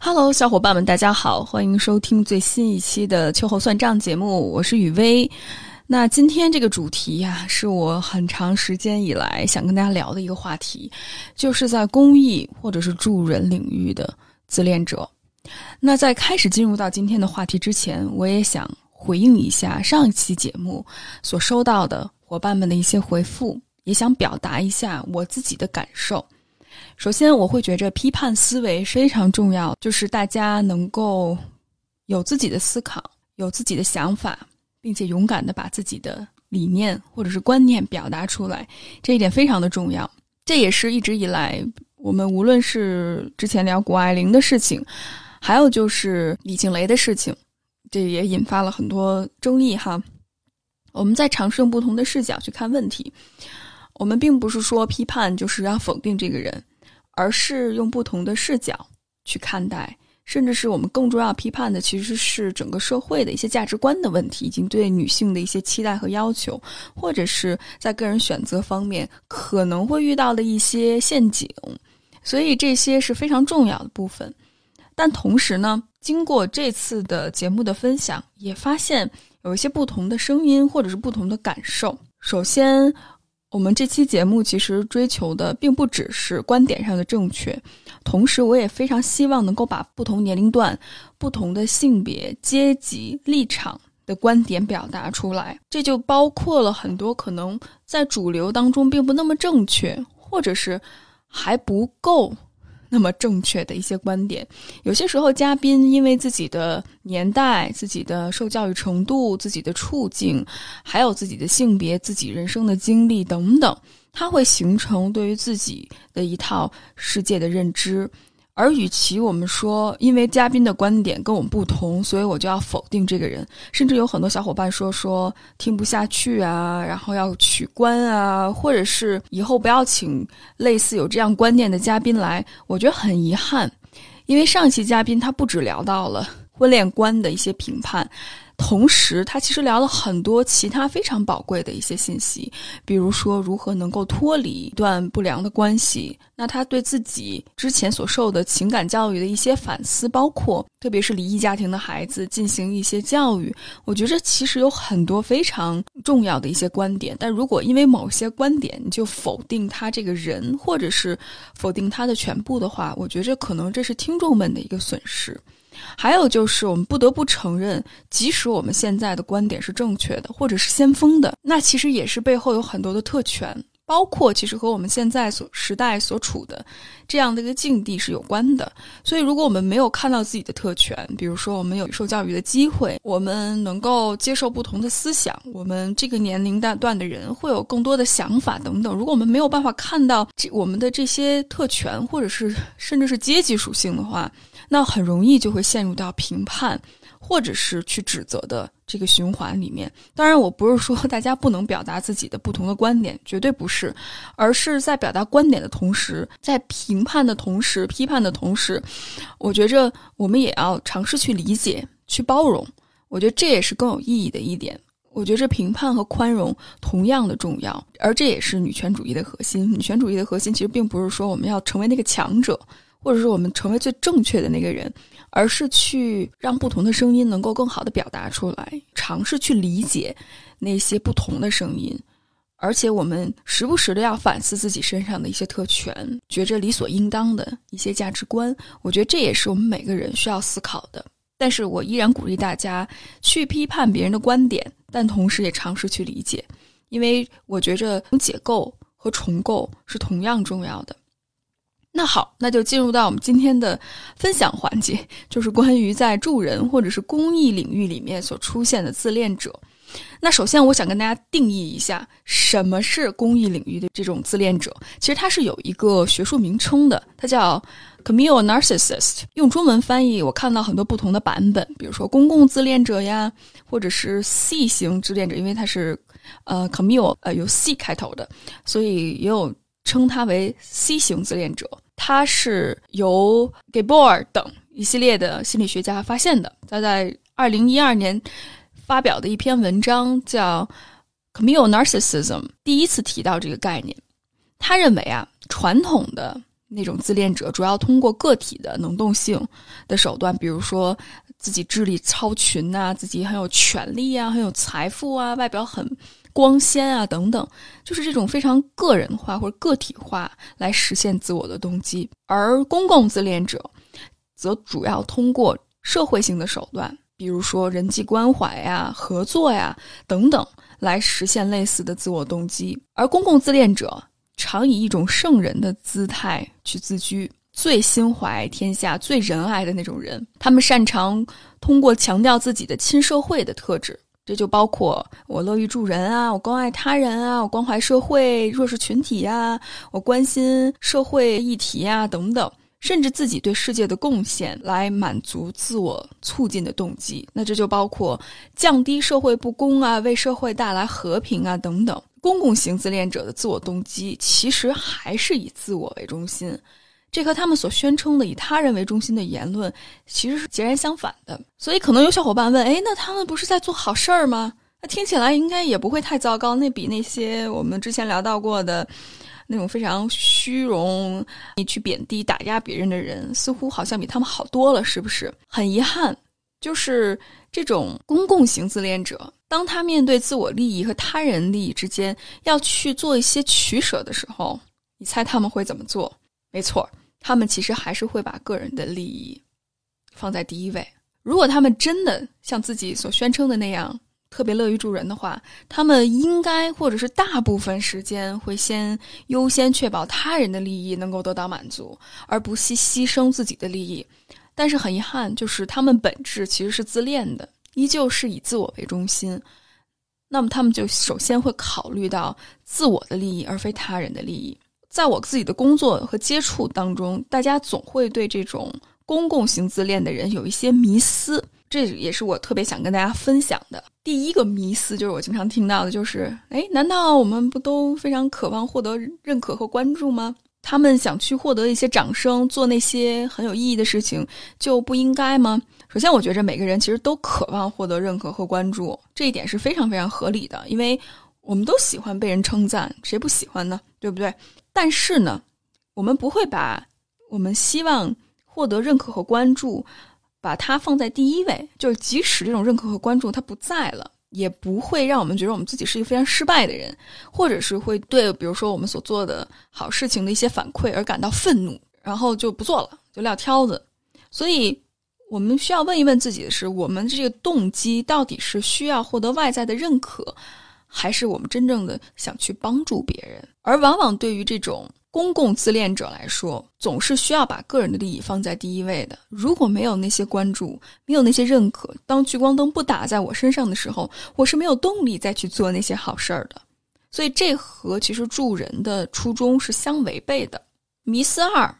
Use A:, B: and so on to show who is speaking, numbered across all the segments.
A: Hello，小伙伴们，大家好，欢迎收听最新一期的秋后算账节目，我是雨薇。那今天这个主题呀，是我很长时间以来想跟大家聊的一个话题，就是在公益或者是助人领域的自恋者。那在开始进入到今天的话题之前，我也想回应一下上一期节目所收到的伙伴们的一些回复，也想表达一下我自己的感受。首先，我会觉着批判思维非常重要，就是大家能够有自己的思考，有自己的想法，并且勇敢的把自己的理念或者是观念表达出来，这一点非常的重要。这也是一直以来我们无论是之前聊谷爱凌的事情，还有就是李静蕾的事情，这也引发了很多争议哈。我们在尝试用不同的视角去看问题，我们并不是说批判就是要否定这个人。而是用不同的视角去看待，甚至是我们更重要批判的，其实是整个社会的一些价值观的问题，以及对女性的一些期待和要求，或者是在个人选择方面可能会遇到的一些陷阱。所以这些是非常重要的部分。但同时呢，经过这次的节目的分享，也发现有一些不同的声音，或者是不同的感受。首先。我们这期节目其实追求的并不只是观点上的正确，同时我也非常希望能够把不同年龄段、不同的性别、阶级、立场的观点表达出来。这就包括了很多可能在主流当中并不那么正确，或者是还不够。那么正确的一些观点，有些时候嘉宾因为自己的年代、自己的受教育程度、自己的处境，还有自己的性别、自己人生的经历等等，他会形成对于自己的一套世界的认知。而与其我们说，因为嘉宾的观点跟我们不同，所以我就要否定这个人，甚至有很多小伙伴说说听不下去啊，然后要取关啊，或者是以后不要请类似有这样观念的嘉宾来，我觉得很遗憾，因为上期嘉宾他不止聊到了婚恋观的一些评判。同时，他其实聊了很多其他非常宝贵的一些信息，比如说如何能够脱离一段不良的关系。那他对自己之前所受的情感教育的一些反思，包括特别是离异家庭的孩子进行一些教育。我觉着其实有很多非常重要的一些观点。但如果因为某些观点你就否定他这个人，或者是否定他的全部的话，我觉着可能这是听众们的一个损失。还有就是，我们不得不承认，即使我们现在的观点是正确的，或者是先锋的，那其实也是背后有很多的特权，包括其实和我们现在所时代所处的这样的一个境地是有关的。所以，如果我们没有看到自己的特权，比如说我们有受教育的机会，我们能够接受不同的思想，我们这个年龄段段的人会有更多的想法等等。如果我们没有办法看到这我们的这些特权，或者是甚至是阶级属性的话，那很容易就会陷入到评判，或者是去指责的这个循环里面。当然，我不是说大家不能表达自己的不同的观点，绝对不是，而是在表达观点的同时，在评判的同时、批判的同时，我觉着我们也要尝试去理解、去包容。我觉得这也是更有意义的一点。我觉着评判和宽容同样的重要，而这也是女权主义的核心。女权主义的核心其实并不是说我们要成为那个强者。或者是我们成为最正确的那个人，而是去让不同的声音能够更好的表达出来，尝试去理解那些不同的声音，而且我们时不时的要反思自己身上的一些特权，觉着理所应当的一些价值观。我觉得这也是我们每个人需要思考的。但是我依然鼓励大家去批判别人的观点，但同时也尝试去理解，因为我觉着解构和重构是同样重要的。那好，那就进入到我们今天的分享环节，就是关于在助人或者是公益领域里面所出现的自恋者。那首先，我想跟大家定义一下什么是公益领域的这种自恋者。其实它是有一个学术名称的，它叫 Camille Narcissist。用中文翻译，我看到很多不同的版本，比如说公共自恋者呀，或者是 C 型自恋者，因为它是呃 Camille 呃由 C 开头的，所以也有称它为 C 型自恋者。他是由 Gabor 等一系列的心理学家发现的。他在二零一二年发表的一篇文章叫《Camille Narcissism》，第一次提到这个概念。他认为啊，传统的那种自恋者主要通过个体的能动性的手段，比如说自己智力超群啊，自己很有权利啊，很有财富啊，外表很光鲜啊等等，就是这种非常个人化或者个体化来实现自我的动机。而公共自恋者则主要通过社会性的手段，比如说人际关怀呀、合作呀等等，来实现类似的自我动机。而公共自恋者。常以一种圣人的姿态去自居，最心怀天下、最仁爱的那种人。他们擅长通过强调自己的亲社会的特质，这就包括我乐于助人啊，我关爱他人啊，我关怀社会弱势群体呀，我关心社会议题呀等等，甚至自己对世界的贡献来满足自我促进的动机。那这就包括降低社会不公啊，为社会带来和平啊等等。公共型自恋者的自我动机其实还是以自我为中心，这和他们所宣称的以他人为中心的言论其实是截然相反的。所以，可能有小伙伴问：“哎，那他们不是在做好事儿吗？那听起来应该也不会太糟糕。那比那些我们之前聊到过的那种非常虚荣、你去贬低、打压别人的人，似乎好像比他们好多了，是不是？”很遗憾，就是这种公共型自恋者。当他面对自我利益和他人利益之间要去做一些取舍的时候，你猜他们会怎么做？没错，他们其实还是会把个人的利益放在第一位。如果他们真的像自己所宣称的那样特别乐于助人的话，他们应该或者是大部分时间会先优先确保他人的利益能够得到满足，而不惜牺牲自己的利益。但是很遗憾，就是他们本质其实是自恋的。依旧是以自我为中心，那么他们就首先会考虑到自我的利益，而非他人的利益。在我自己的工作和接触当中，大家总会对这种公共型自恋的人有一些迷思，这也是我特别想跟大家分享的。第一个迷思就是我经常听到的，就是：哎，难道我们不都非常渴望获得认可和关注吗？他们想去获得一些掌声，做那些很有意义的事情，就不应该吗？首先，我觉着每个人其实都渴望获得认可和关注，这一点是非常非常合理的，因为我们都喜欢被人称赞，谁不喜欢呢？对不对？但是呢，我们不会把我们希望获得认可和关注，把它放在第一位。就是即使这种认可和关注它不在了，也不会让我们觉得我们自己是一个非常失败的人，或者是会对比如说我们所做的好事情的一些反馈而感到愤怒，然后就不做了，就撂挑子。所以。我们需要问一问自己的是：我们这个动机到底是需要获得外在的认可，还是我们真正的想去帮助别人？而往往对于这种公共自恋者来说，总是需要把个人的利益放在第一位的。如果没有那些关注，没有那些认可，当聚光灯不打在我身上的时候，我是没有动力再去做那些好事儿的。所以，这和其实助人的初衷是相违背的。迷思二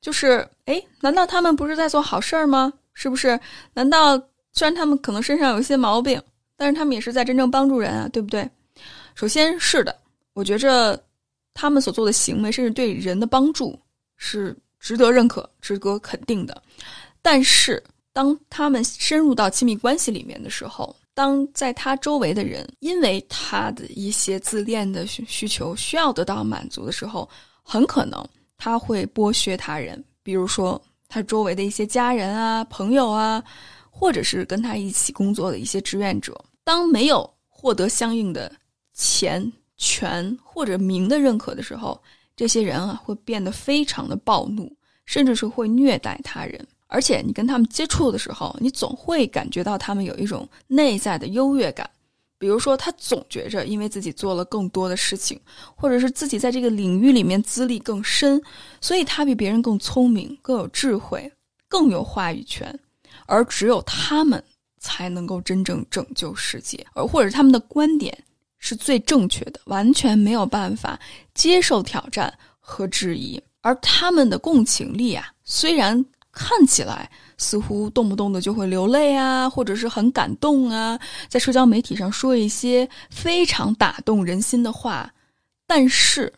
A: 就是：哎，难道他们不是在做好事儿吗？是不是？难道虽然他们可能身上有一些毛病，但是他们也是在真正帮助人啊，对不对？首先是的，我觉着他们所做的行为，甚至对人的帮助是值得认可、值得肯定的。但是，当他们深入到亲密关系里面的时候，当在他周围的人因为他的一些自恋的需需求需要得到满足的时候，很可能他会剥削他人，比如说。他周围的一些家人啊、朋友啊，或者是跟他一起工作的一些志愿者，当没有获得相应的钱、权或者名的认可的时候，这些人啊会变得非常的暴怒，甚至是会虐待他人。而且你跟他们接触的时候，你总会感觉到他们有一种内在的优越感。比如说，他总觉着因为自己做了更多的事情，或者是自己在这个领域里面资历更深，所以他比别人更聪明、更有智慧、更有话语权，而只有他们才能够真正拯救世界，而或者他们的观点是最正确的，完全没有办法接受挑战和质疑，而他们的共情力啊，虽然看起来。似乎动不动的就会流泪啊，或者是很感动啊，在社交媒体上说一些非常打动人心的话，但是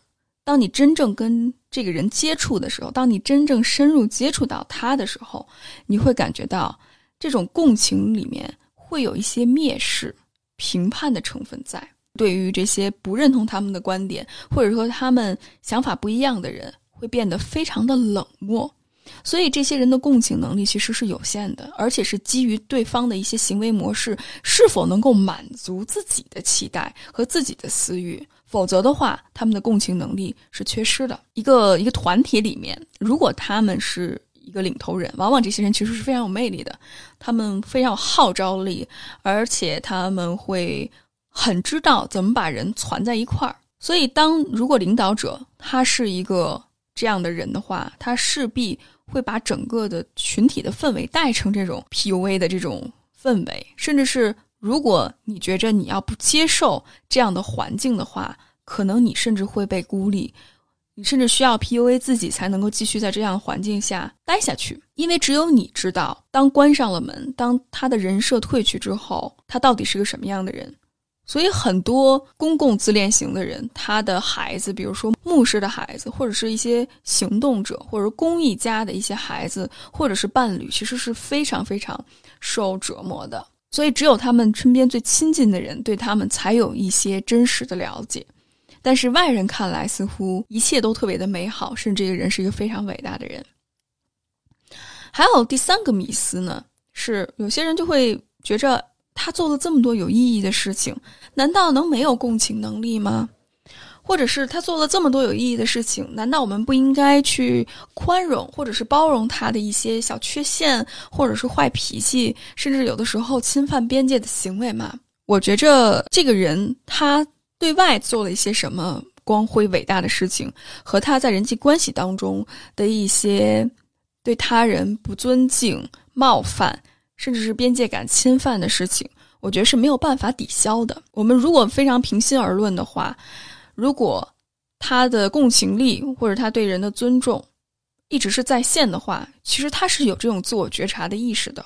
A: 当你真正跟这个人接触的时候，当你真正深入接触到他的时候，你会感觉到这种共情里面会有一些蔑视、评判的成分在。对于这些不认同他们的观点，或者说他们想法不一样的人，会变得非常的冷漠。所以这些人的共情能力其实是有限的，而且是基于对方的一些行为模式是否能够满足自己的期待和自己的私欲，否则的话，他们的共情能力是缺失的。一个一个团体里面，如果他们是一个领头人，往往这些人其实是非常有魅力的，他们非常有号召力，而且他们会很知道怎么把人攒在一块儿。所以，当如果领导者他是一个这样的人的话，他势必。会把整个的群体的氛围带成这种 PUA 的这种氛围，甚至是如果你觉着你要不接受这样的环境的话，可能你甚至会被孤立，你甚至需要 PUA 自己才能够继续在这样的环境下待下去，因为只有你知道，当关上了门，当他的人设褪去之后，他到底是个什么样的人。所以，很多公共自恋型的人，他的孩子，比如说牧师的孩子，或者是一些行动者，或者公益家的一些孩子，或者是伴侣，其实是非常非常受折磨的。所以，只有他们身边最亲近的人，对他们才有一些真实的了解。但是，外人看来，似乎一切都特别的美好，甚至这个人是一个非常伟大的人。还有第三个迷思呢，是有些人就会觉着。他做了这么多有意义的事情，难道能没有共情能力吗？或者是他做了这么多有意义的事情，难道我们不应该去宽容或者是包容他的一些小缺陷，或者是坏脾气，甚至有的时候侵犯边界的行为吗？我觉着这个人他对外做了一些什么光辉伟大的事情，和他在人际关系当中的一些对他人不尊敬、冒犯。甚至是边界感侵犯的事情，我觉得是没有办法抵消的。我们如果非常平心而论的话，如果他的共情力或者他对人的尊重一直是在线的话，其实他是有这种自我觉察的意识的。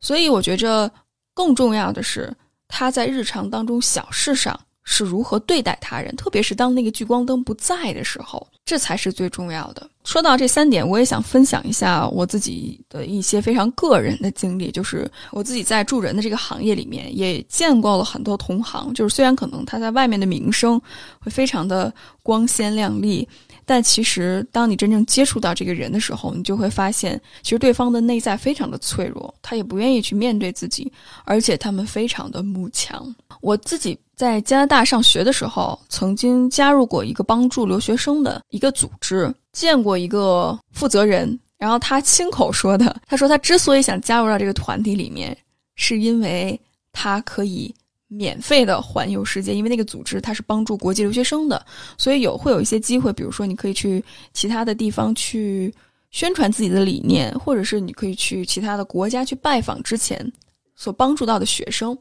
A: 所以，我觉着更重要的是他在日常当中小事上。是如何对待他人，特别是当那个聚光灯不在的时候，这才是最重要的。说到这三点，我也想分享一下我自己的一些非常个人的经历，就是我自己在助人的这个行业里面，也见过了很多同行。就是虽然可能他在外面的名声会非常的光鲜亮丽。但其实，当你真正接触到这个人的时候，你就会发现，其实对方的内在非常的脆弱，他也不愿意去面对自己，而且他们非常的慕强。我自己在加拿大上学的时候，曾经加入过一个帮助留学生的一个组织，见过一个负责人，然后他亲口说的，他说他之所以想加入到这个团体里面，是因为他可以。免费的环游世界，因为那个组织它是帮助国际留学生的，所以有会有一些机会，比如说你可以去其他的地方去宣传自己的理念，或者是你可以去其他的国家去拜访之前所帮助到的学生，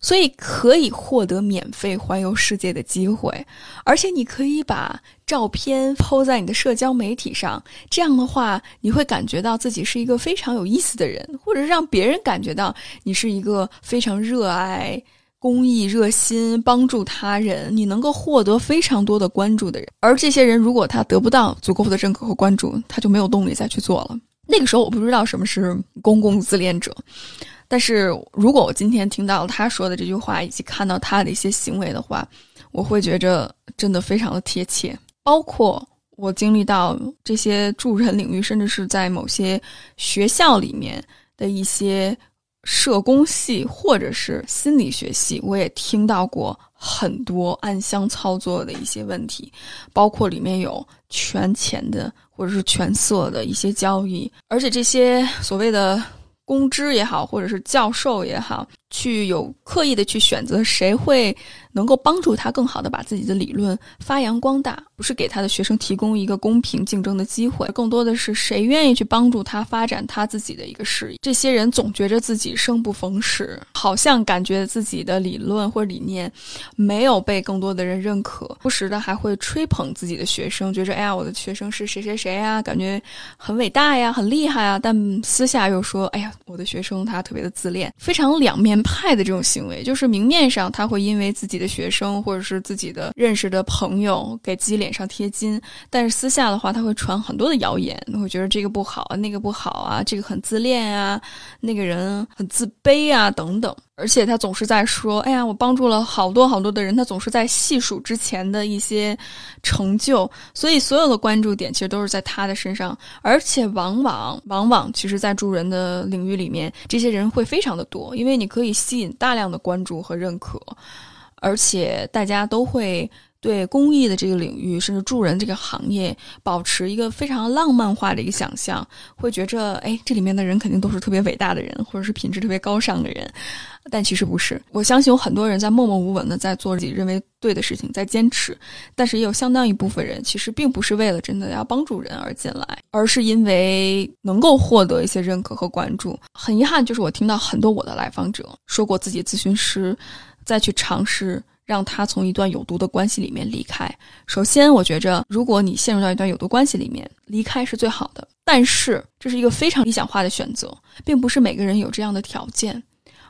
A: 所以可以获得免费环游世界的机会，而且你可以把照片抛在你的社交媒体上，这样的话你会感觉到自己是一个非常有意思的人，或者是让别人感觉到你是一个非常热爱。公益热心，帮助他人，你能够获得非常多的关注的人。而这些人，如果他得不到足够的认可和关注，他就没有动力再去做了。那个时候，我不知道什么是公共自恋者，但是如果我今天听到他说的这句话，以及看到他的一些行为的话，我会觉着真的非常的贴切。包括我经历到这些助人领域，甚至是在某些学校里面的一些。社工系或者是心理学系，我也听到过很多暗箱操作的一些问题，包括里面有权钱的或者是权色的一些交易，而且这些所谓的公知也好，或者是教授也好。去有刻意的去选择谁会能够帮助他更好的把自己的理论发扬光大，不是给他的学生提供一个公平竞争的机会，更多的是谁愿意去帮助他发展他自己的一个事业。这些人总觉着自己生不逢时，好像感觉自己的理论或理念没有被更多的人认可，不时的还会吹捧自己的学生，觉着哎呀，我的学生是谁谁谁呀，感觉很伟大呀，很厉害啊，但私下又说，哎呀，我的学生他特别的自恋，非常两面。派的这种行为，就是明面上他会因为自己的学生或者是自己的认识的朋友给自己脸上贴金，但是私下的话，他会传很多的谣言，会觉得这个不好啊，那个不好啊，这个很自恋啊，那个人很自卑啊，等等。而且他总是在说：“哎呀，我帮助了好多好多的人。”他总是在细数之前的一些成就，所以所有的关注点其实都是在他的身上。而且往往往往，其实，在助人的领域里面，这些人会非常的多，因为你可以吸引大量的关注和认可，而且大家都会。对公益的这个领域，甚至助人这个行业，保持一个非常浪漫化的一个想象，会觉着，哎，这里面的人肯定都是特别伟大的人，或者是品质特别高尚的人，但其实不是。我相信有很多人在默默无闻的在做自己认为对的事情，在坚持，但是也有相当一部分人，其实并不是为了真的要帮助人而进来，而是因为能够获得一些认可和关注。很遗憾，就是我听到很多我的来访者说过，自己咨询师再去尝试。让他从一段有毒的关系里面离开。首先，我觉着，如果你陷入到一段有毒关系里面，离开是最好的。但是，这是一个非常理想化的选择，并不是每个人有这样的条件。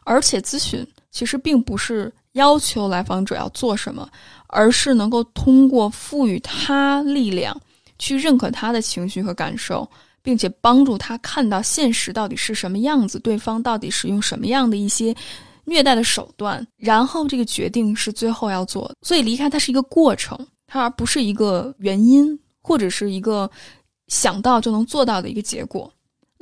A: 而且，咨询其实并不是要求来访者要做什么，而是能够通过赋予他力量，去认可他的情绪和感受，并且帮助他看到现实到底是什么样子，对方到底使用什么样的一些。虐待的手段，然后这个决定是最后要做，所以离开它是一个过程，它而不是一个原因，或者是一个想到就能做到的一个结果。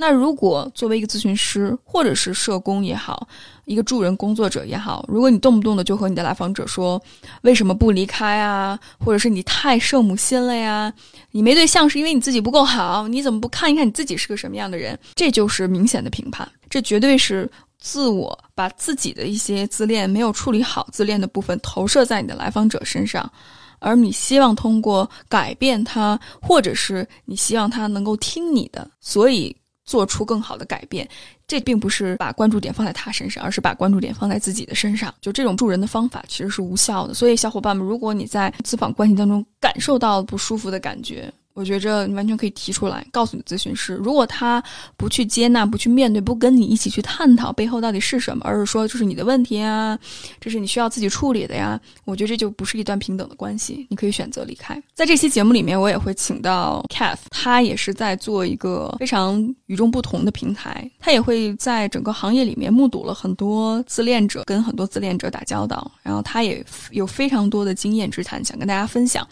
A: 那如果作为一个咨询师，或者是社工也好，一个助人工作者也好，如果你动不动的就和你的来访者说为什么不离开啊，或者是你太圣母心了呀，你没对象是因为你自己不够好，你怎么不看一看你自己是个什么样的人？这就是明显的评判，这绝对是。自我把自己的一些自恋没有处理好自恋的部分投射在你的来访者身上，而你希望通过改变他，或者是你希望他能够听你的，所以做出更好的改变。这并不是把关注点放在他身上，而是把关注点放在自己的身上。就这种助人的方法其实是无效的。所以，小伙伴们，如果你在咨访关系当中感受到不舒服的感觉，我觉着你完全可以提出来，告诉你咨询师。如果他不去接纳、不去面对、不跟你一起去探讨背后到底是什么，而是说这是你的问题啊，这是你需要自己处理的呀，我觉得这就不是一段平等的关系。你可以选择离开。在这期节目里面，我也会请到 Cath，他也是在做一个非常与众不同的平台，他也会在整个行业里面目睹了很多自恋者跟很多自恋者打交道，然后他也有非常多的经验之谈想跟大家分享。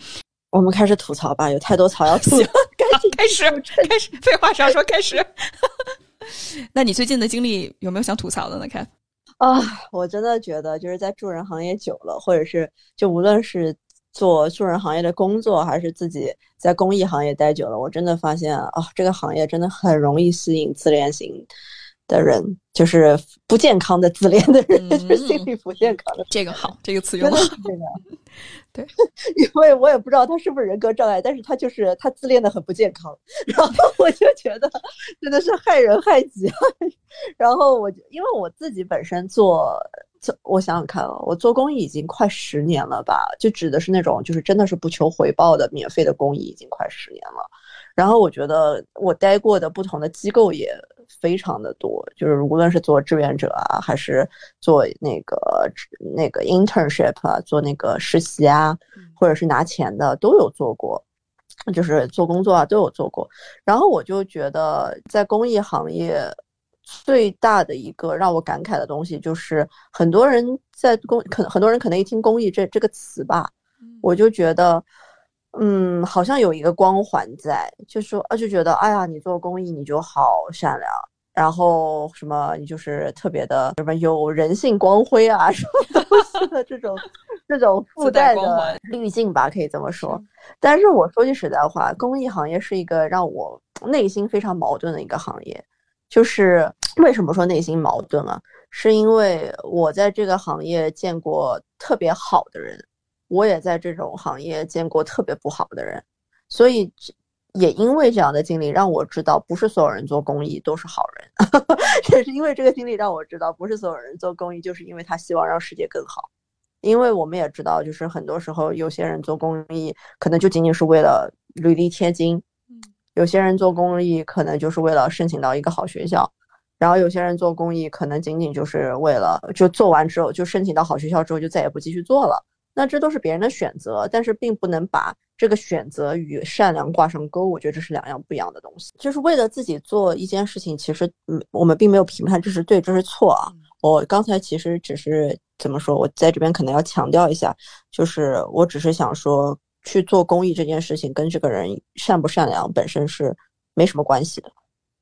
B: 我们开始吐槽吧，有太多槽要吐了。
A: 开始，开始，废话少说，开始。那你最近的经历有没有想吐槽的呢？看
B: 啊，我真的觉得就是在助人行业久了，或者是就无论是做助人行业的工作，还是自己在公益行业待久了，我真的发现啊，这个行业真的很容易吸引自恋型。的人就是不健康的自恋的人，就是心理不健康的。
A: 这个好，这个词用的好。对，
B: 因为我也不知道他是不是人格障碍，但是他就是他自恋的很不健康。然后我就觉得真的是害人害己。然后我因为我自己本身做做，我想想看啊，我做公益已经快十年了吧，就指的是那种就是真的是不求回报的免费的公益，已经快十年了。然后我觉得我待过的不同的机构也。非常的多，就是无论是做志愿者啊，还是做那个那个 internship 啊，做那个实习啊，或者是拿钱的，都有做过，就是做工作啊都有做过。然后我就觉得，在公益行业最大的一个让我感慨的东西，就是很多人在公，可能很多人可能一听公益这这个词吧，我就觉得。嗯，好像有一个光环在，就说啊，就觉得哎呀，你做公益你就好善良，然后什么你就是特别的什么有人性光辉啊，什么东西的这种这种附带的滤镜吧，可以这么说。但是我说句实在话，公益行业是一个让我内心非常矛盾的一个行业。就是为什么说内心矛盾啊？是因为我在这个行业见过特别好的人。我也在这种行业见过特别不好的人，所以也因为这样的经历让我知道，不是所有人做公益都是好人。也是因为这个经历让我知道，不是所有人做公益就是因为他希望让世界更好。因为我们也知道，就是很多时候有些人做公益可能就仅仅是为了履历贴金，有些人做公益可能就是为了申请到一个好学校，然后有些人做公益可能仅仅就是为了就做完之后就申请到好学校之后就再也不继续做了。那这都是别人的选择，但是并不能把这个选择与善良挂上钩。我觉得这是两样不一样的东西。就是为了自己做一件事情，其实嗯，我们并没有评判这是对，这是错啊。我刚才其实只是怎么说，我在这边可能要强调一下，就是我只是想说，去做公益这件事情跟这个人善不善良本身是没什么关系的。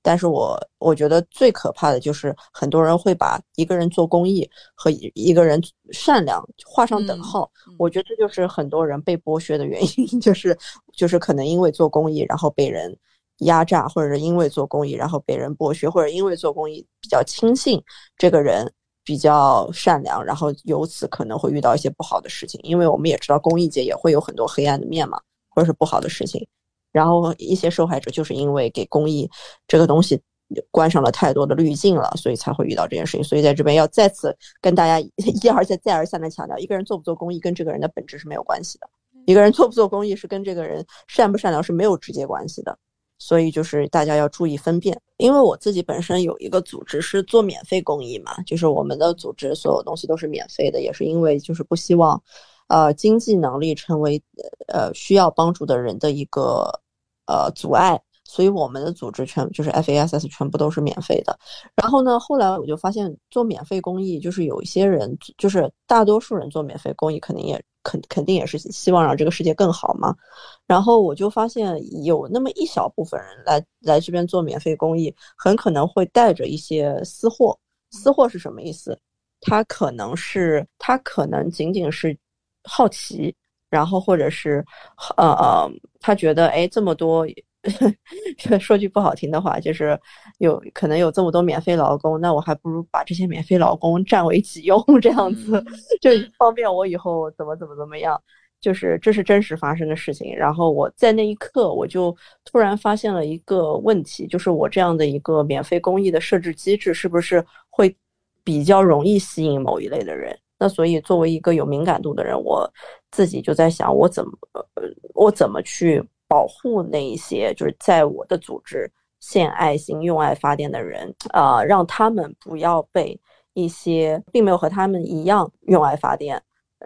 B: 但是我我觉得最可怕的就是很多人会把一个人做公益和一个人善良画上等号。我觉得这就是很多人被剥削的原因，就是就是可能因为做公益然后被人压榨，或者是因为做公益然后被人剥削，或者因为做公益比较轻信这个人比较善良，然后由此可能会遇到一些不好的事情。因为我们也知道公益界也会有很多黑暗的面嘛，或者是不好的事情。然后一些受害者就是因为给公益这个东西关上了太多的滤镜了，所以才会遇到这件事情。所以在这边要再次跟大家一 而再、再而三的强调：一个人做不做公益跟这个人的本质是没有关系的。一个人做不做公益是跟这个人善不善良是没有直接关系的。所以就是大家要注意分辨。因为我自己本身有一个组织是做免费公益嘛，就是我们的组织所有东西都是免费的，也是因为就是不希望，呃，经济能力成为呃需要帮助的人的一个。呃，阻碍，所以我们的组织全就是 FASS 全部都是免费的。然后呢，后来我就发现做免费公益，就是有一些人，就是大多数人做免费公益，肯定也肯肯定也是希望让这个世界更好嘛。然后我就发现有那么一小部分人来来这边做免费公益，很可能会带着一些私货。私货是什么意思？他可能是他可能仅仅是好奇。然后，或者是，呃呃，他觉得，哎，这么多，说句不好听的话，就是有可能有这么多免费劳工，那我还不如把这些免费劳工占为己用，这样子就方便我以后怎么怎么怎么样。就是这是真实发生的事情。然后我在那一刻，我就突然发现了一个问题，就是我这样的一个免费公益的设置机制，是不是会比较容易吸引某一类的人？那所以，作为一个有敏感度的人，我自己就在想，我怎么，我怎么去保护那一些就是在我的组织献爱心、用爱发电的人啊，让他们不要被一些并没有和他们一样用爱发电，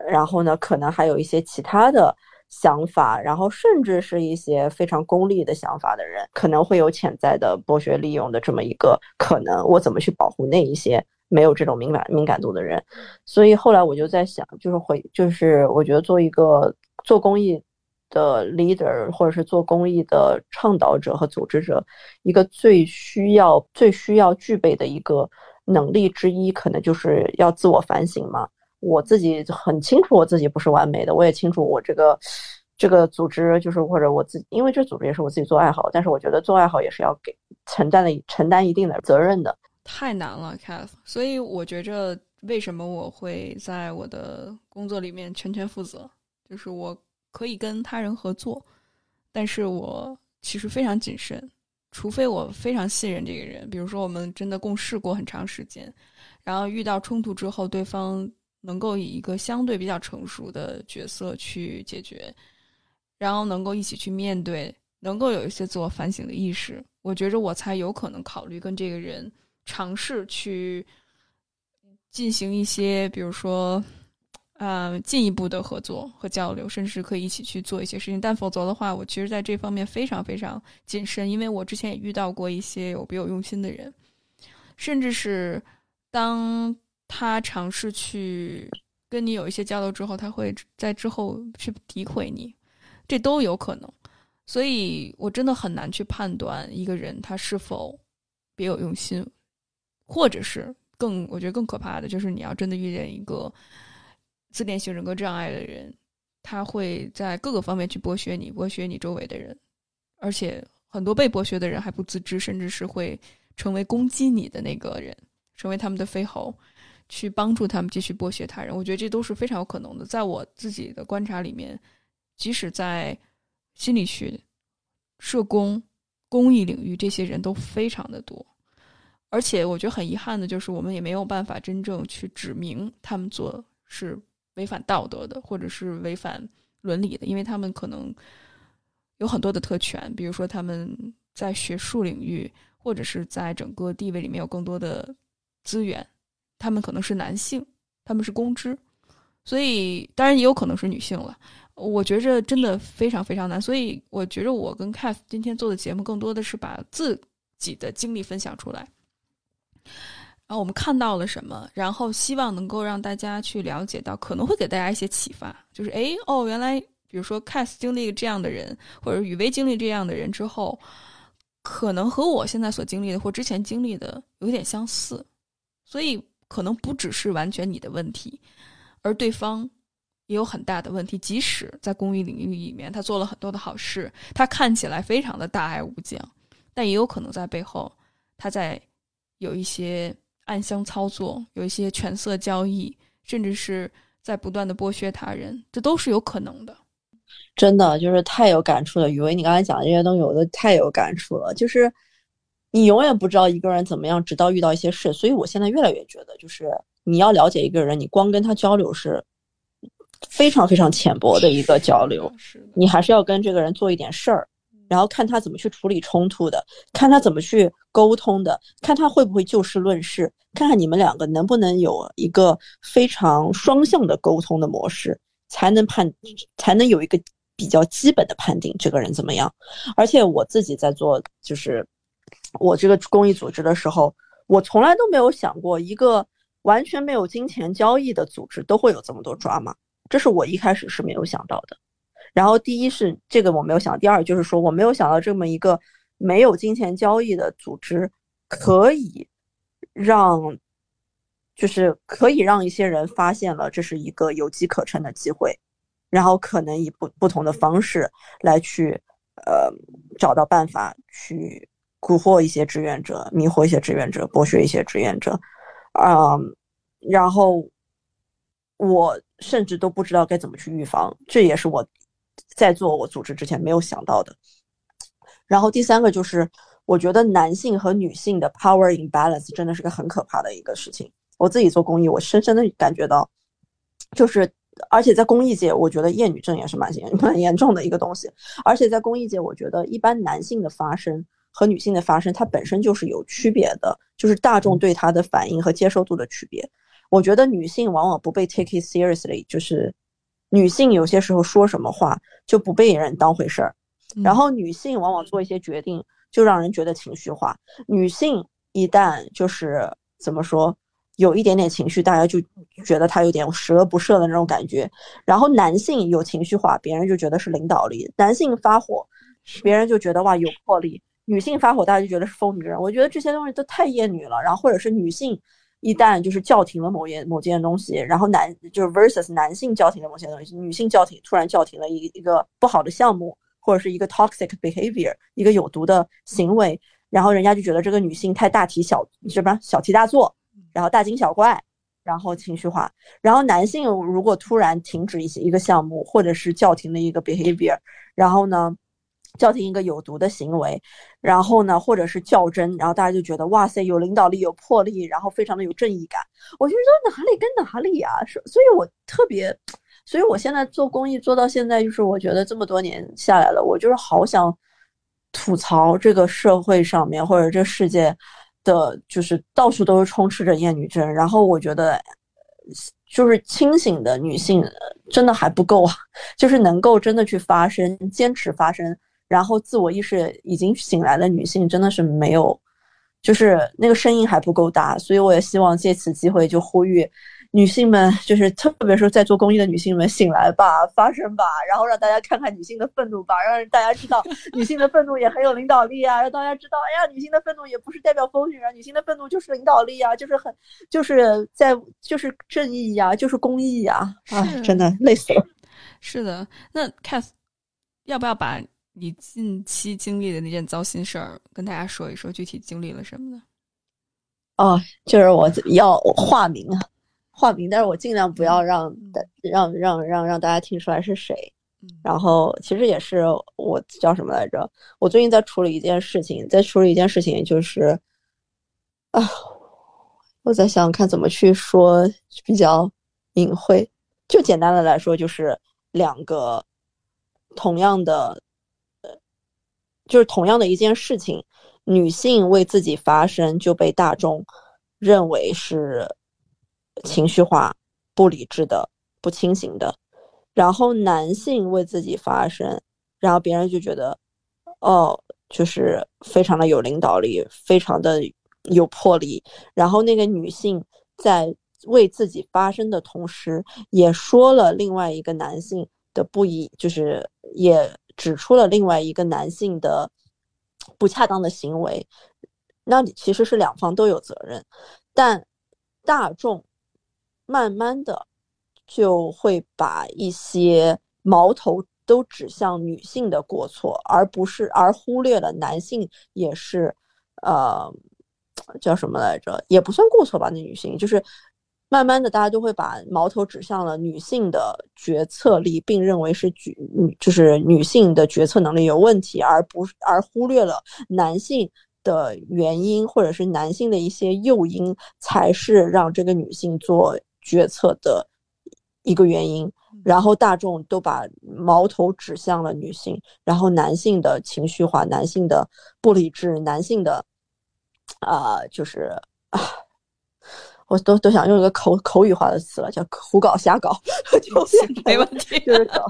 B: 然后呢，可能还有一些其他的想法，然后甚至是一些非常功利的想法的人，可能会有潜在的剥削利用的这么一个可能。我怎么去保护那一些？没有这种敏感敏感度的人，所以后来我就在想，就是回，就是我觉得做一个做公益的 leader，或者是做公益的倡导者和组织者，一个最需要最需要具备的一个能力之一，可能就是要自我反省嘛。我自己很清楚我自己不是完美的，我也清楚我这个这个组织就是或者我自己，因为这组织也是我自己做爱好，但是我觉得做爱好也是要给承担的承担一定的责任的。
A: 太难了 c a t h 所以我觉着，为什么我会在我的工作里面全权负责？就是我可以跟他人合作，但是我其实非常谨慎，除非我非常信任这个人，比如说我们真的共事过很长时间，然后遇到冲突之后，对方能够以一个相对比较成熟的角色去解决，然后能够一起去面对，能够有一些自我反省的意识，我觉着我才有可能考虑跟这个人。尝试去进行一些，比如说，呃，进一步的合作和交流，甚至可以一起去做一些事情。但否则的话，我其实在这方面非常非常谨慎，因为我之前也遇到过一些有别有用心的人，甚至是当他尝试去跟你有一些交流之后，他会在之后去诋毁你，这都有可能。所以我真的很难去判断一个人他是否别有用心。或者是更，我觉得更可怕的就是，你要真的遇见一个自恋型人格障碍的人，他会在各个方面去剥削你，剥削你周围的人，而且很多被剥削的人还不自知，甚至是会成为攻击你的那个人，成为他们的飞猴，去帮助他们继续剥削他人。我觉得这都是非常有可能的。在我自己的观察里面，即使在心理学、社工、公益领域，这些人都非常的多。而且我觉得很遗憾的就是，我们也没有办法真正去指明他们做是违反道德的，或者是违反伦理的，因为他们可能有很多的特权，比如说他们在学术领域或者是在整个地位里面有更多的资源，他们可能是男性，他们是公知，所以当然也有可能是女性了。我觉着真的非常非常难，所以我觉着我跟 Cath 今天做的节目更多的是把自己的经历分享出来，然后我们看到了什么，然后希望能够让大家去了解到，可能会给大家一些启发，就是诶哦，原来比如说 Cath 经历这样的人，或者雨薇经历这样的人之后，可能和我现在所经历的或之前经历的有点相似，所以可能不只是完全你的问题，而对方。也有很大的问题，即使在公益领域里面，他做了很多的好事，他看起来非常的大爱无疆，但也有可能在背后，他在有一些暗箱操作，有一些权色交易，甚至是在不断的剥削他人，这都是有可能的。
B: 真的就是太有感触了，宇薇，你刚才讲的这些东西，我都太有感触了。就是你永远不知道一个人怎么样，直到遇到一些事。所以我现在越来越觉得，就是你要了解一个人，你光跟他交流是。非常非常浅薄的一个交流，你还是要跟这个人做一点事儿，然后看他怎么去处理冲突的，看他怎么去沟通的，看他会不会就事论事，看看你们两个能不能有一个非常双向的沟通的模式，才能判，才能有一个比较基本的判定这个人怎么样。而且我自己在做就是我这个公益组织的时候，我从来都没有想过一个完全没有金钱交易的组织都会有这么多抓马。这是我一开始是没有想到的，然后第一是这个我没有想，第二就是说我没有想到这么一个没有金钱交易的组织可以让，就是可以让一些人发现了这是一个有机可乘的机会，然后可能以不不同的方式来去呃找到办法去蛊惑一些志愿者，迷惑一些志愿者，剥削一些志愿者，嗯，然后。我甚至都不知道该怎么去预防，这也是我在做我组织之前没有想到的。然后第三个就是，我觉得男性和女性的 power imbalance 真的是个很可怕的一个事情。我自己做公益，我深深的感觉到，就是而且在公益界，我觉得厌女症也是蛮严蛮严重的一个东西。而且在公益界，我觉得一般男性的发声和女性的发声，它本身就是有区别的，就是大众对它的反应和接受度的区别。我觉得女性往往不被 take it seriously，就是女性有些时候说什么话就不被人当回事儿，然后女性往往做一些决定就让人觉得情绪化。女性一旦就是怎么说有一点点情绪，大家就觉得她有点十恶不赦的那种感觉。然后男性有情绪化，别人就觉得是领导力；男性发火，别人就觉得哇有魄力；女性发火，大家就觉得是疯女人。我觉得这些东西都太厌女了。然后或者是女性。一旦就是叫停了某件某件东西，然后男就是 versus 男性叫停了某些东西，女性叫停突然叫停了一一个不好的项目或者是一个 toxic behavior 一个有毒的行为，然后人家就觉得这个女性太大题小什么小题大做，然后大惊小怪，然后情绪化。然后男性如果突然停止一些一个项目或者是叫停了一个 behavior，然后呢？叫停一个有毒的行为，然后呢，或者是较真，然后大家就觉得哇塞，有领导力，有魄力，然后非常的有正义感。我就说哪里跟哪里啊？所所以，我特别，所以我现在做公益做到现在，就是我觉得这么多年下来了，我就是好想吐槽这个社会上面或者这世界的，就是到处都是充斥着厌女症。然后我觉得，就是清醒的女性真的还不够啊，就是能够真的去发声，坚持发声。然后，自我意识已经醒来的女性真的是没有，就是那个声音还不够大，所以我也希望借此机会就呼吁女性们，就是特别是在做公益的女性们醒来吧，发声吧，然后让大家看看女性的愤怒吧，让大家知道 女性的愤怒也很有领导力啊，让大家知道，哎呀，女性的愤怒也不是代表风雨啊，女性的愤怒就是领导力啊，就是很就是在就是正义呀，就是公益呀，啊，真的累死了。
A: 是的，那 Cath 要不要把？你近期经历的那件糟心事儿，跟大家说一说，具体经历了什么呢？
B: 哦，就是我要化名啊，化名，但是我尽量不要让让让让让大家听出来是谁。然后其实也是我叫什么来着？我最近在处理一件事情，在处理一件事情，就是啊，我在想看怎么去说比较隐晦。就简单的来说，就是两个同样的。就是同样的一件事情，女性为自己发声就被大众认为是情绪化、不理智的不清醒的，然后男性为自己发声，然后别人就觉得，哦，就是非常的有领导力，非常的有魄力。然后那个女性在为自己发声的同时，也说了另外一个男性的不一，就是也指出了另外一个男性的不恰当的行为。那你其实是两方都有责任，但大众慢慢的就会把一些矛头都指向女性的过错，而不是而忽略了男性也是，呃，叫什么来着？也不算过错吧？那女性就是慢慢的，大家都会把矛头指向了女性的决策力，并认为是举就是女性的决策能力有问题，而不而忽略了男性。的原因，或者是男性的一些诱因，才是让这个女性做决策的一个原因。然后大众都把矛头指向了女性，然后男性的情绪化、男性的不理智、男性的啊，就是啊，我都都想用一个口口语化的词了，叫胡搞瞎搞，就是
A: 没问题，
B: 就是搞，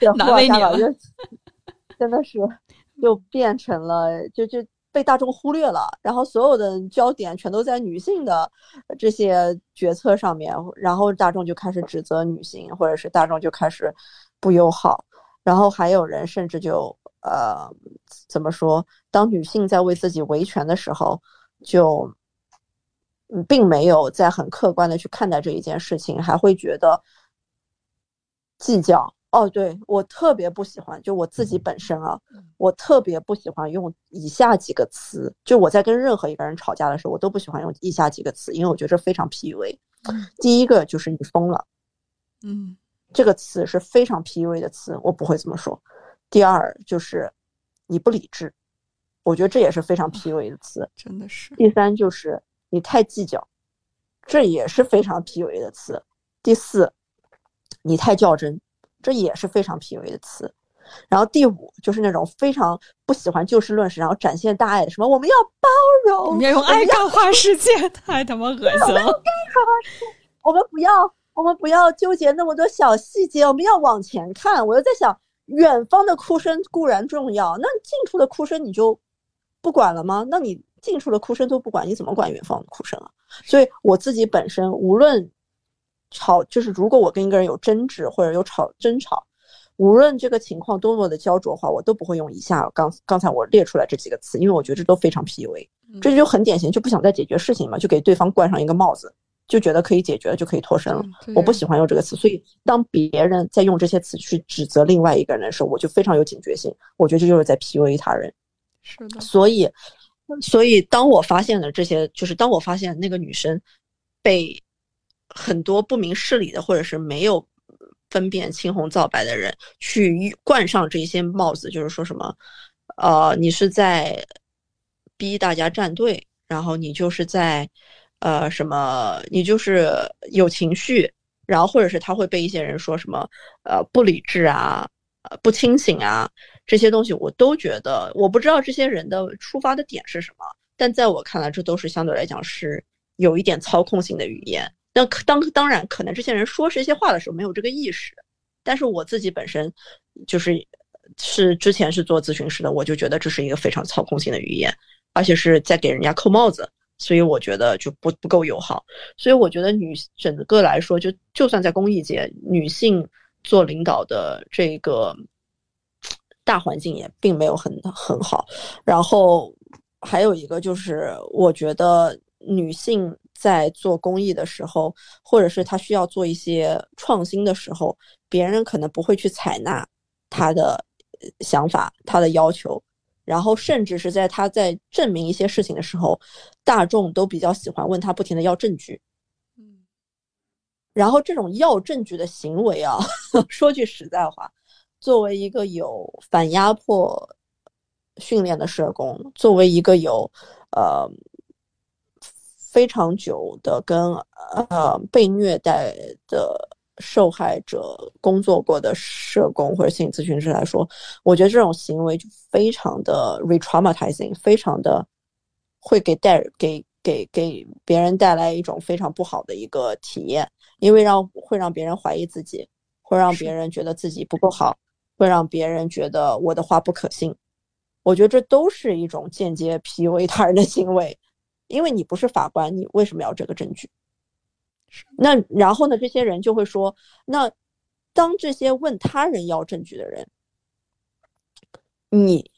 B: 胡搞瞎搞，就 真的是 就变成了就就。被大众忽略了，然后所有的焦点全都在女性的这些决策上面，然后大众就开始指责女性，或者是大众就开始不友好，然后还有人甚至就呃怎么说，当女性在为自己维权的时候，就并没有在很客观的去看待这一件事情，还会觉得计较。哦，对我特别不喜欢，就我自己本身啊，我特别不喜欢用以下几个词。就我在跟任何一个人吵架的时候，我都不喜欢用以下几个词，因为我觉得这非常 PUA。第一个就是你疯了，
A: 嗯，
B: 这个词是非常 PUA 的词，我不会这么说。第二就是你不理智，我觉得这也是非常 PUA 的词，
A: 真的是。
B: 第三就是你太计较，这也是非常 PUA 的词。第四，你太较真。这也是非常 PUA 的词，然后第五就是那种非常不喜欢就事论事，然后展现大爱的，什么我们要包容，
A: 我们要用爱感化世界，太他妈恶心了。
B: 我们不要，我们不要纠结那么多小细节，我们要往前看。我又在想，远方的哭声固然重要，那近处的哭声你就不管了吗？那你近处的哭声都不管，你怎么管远方的哭声啊？所以我自己本身无论。吵就是，如果我跟一个人有争执或者有吵争吵，无论这个情况多么的焦灼的话，我都不会用以下刚刚才我列出来这几个词，因为我觉得这都非常 PUA，这就很典型，就不想再解决事情嘛，就给对方冠上一个帽子，就觉得可以解决了就可以脱身了。我不喜欢用这个词，所以当别人在用这些词去指责另外一个人的时候，我就非常有警觉性，我觉得这就是在 PUA 他人。
A: 是的，
B: 所以，所以当我发现了这些，就是当我发现那个女生被。很多不明事理的，或者是没有分辨青红皂白的人，去冠上这些帽子，就是说什么，呃，你是在逼大家站队，然后你就是在，呃，什么，你就是有情绪，然后或者是他会被一些人说什么，呃，不理智啊，呃，不清醒啊，这些东西我都觉得，我不知道这些人的出发的点是什么，但在我看来，这都是相对来讲是有一点操控性的语言。那当当然，可能这些人说这些话的时候没有这个意识，但是我自己本身就是是之前是做咨询师的，我就觉得这是一个非常操控性的语言，而且是在给人家扣帽子，所以我觉得就不不够友好。所以我觉得女整个来说，就就算在公益界，女性做领导的这个大环境也并没有很很好。然后还有一个就是，我觉得女性。在做公益的时候，或者是她需要做一些创新的时候，别人可能不会去采纳她的想法、她的要求，然后甚至是在她在证明一些事情的时候，大众都比较喜欢问他不停的要证据。
A: 嗯，
B: 然后这种要证据的行为啊，说句实在话，作为一个有反压迫训练的社工，作为一个有呃。非常久的跟呃被虐待的受害者工作过的社工或者心理咨询师来说，我觉得这种行为就非常的 re-traumatizing，非常的会给带给给给别人带来一种非常不好的一个体验，因为让会让别人怀疑自己，会让别人觉得自己不够好，会让别人觉得我的话不可信。我觉得这都是一种间接 PUA 他人的行为，因为你不是法官，你为什么要这个证据？那然后呢？这些人就会说，那当这些问他人要证据的人，你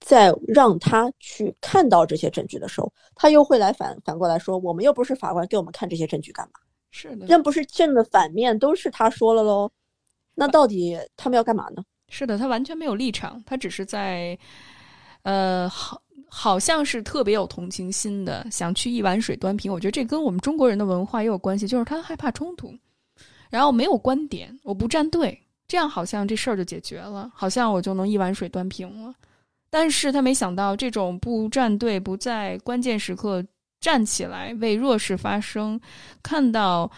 B: 在让他去看到这些证据的时候，他又会来反反过来说，我们又不是法官，给我们看这些证据干嘛？
A: 是的，
B: 这不是正的反面都是他说了喽？那到底他们要干嘛呢？
A: 是的，他完全没有立场，他只是在，呃，好。好像是特别有同情心的，想去一碗水端平。我觉得这跟我们中国人的文化也有关系，就是他害怕冲突，然后没有观点，我不站队，这样好像这事儿就解决了，好像我就能一碗水端平了。但是他没想到，这种不站队、不在关键时刻站起来为弱势发声，看到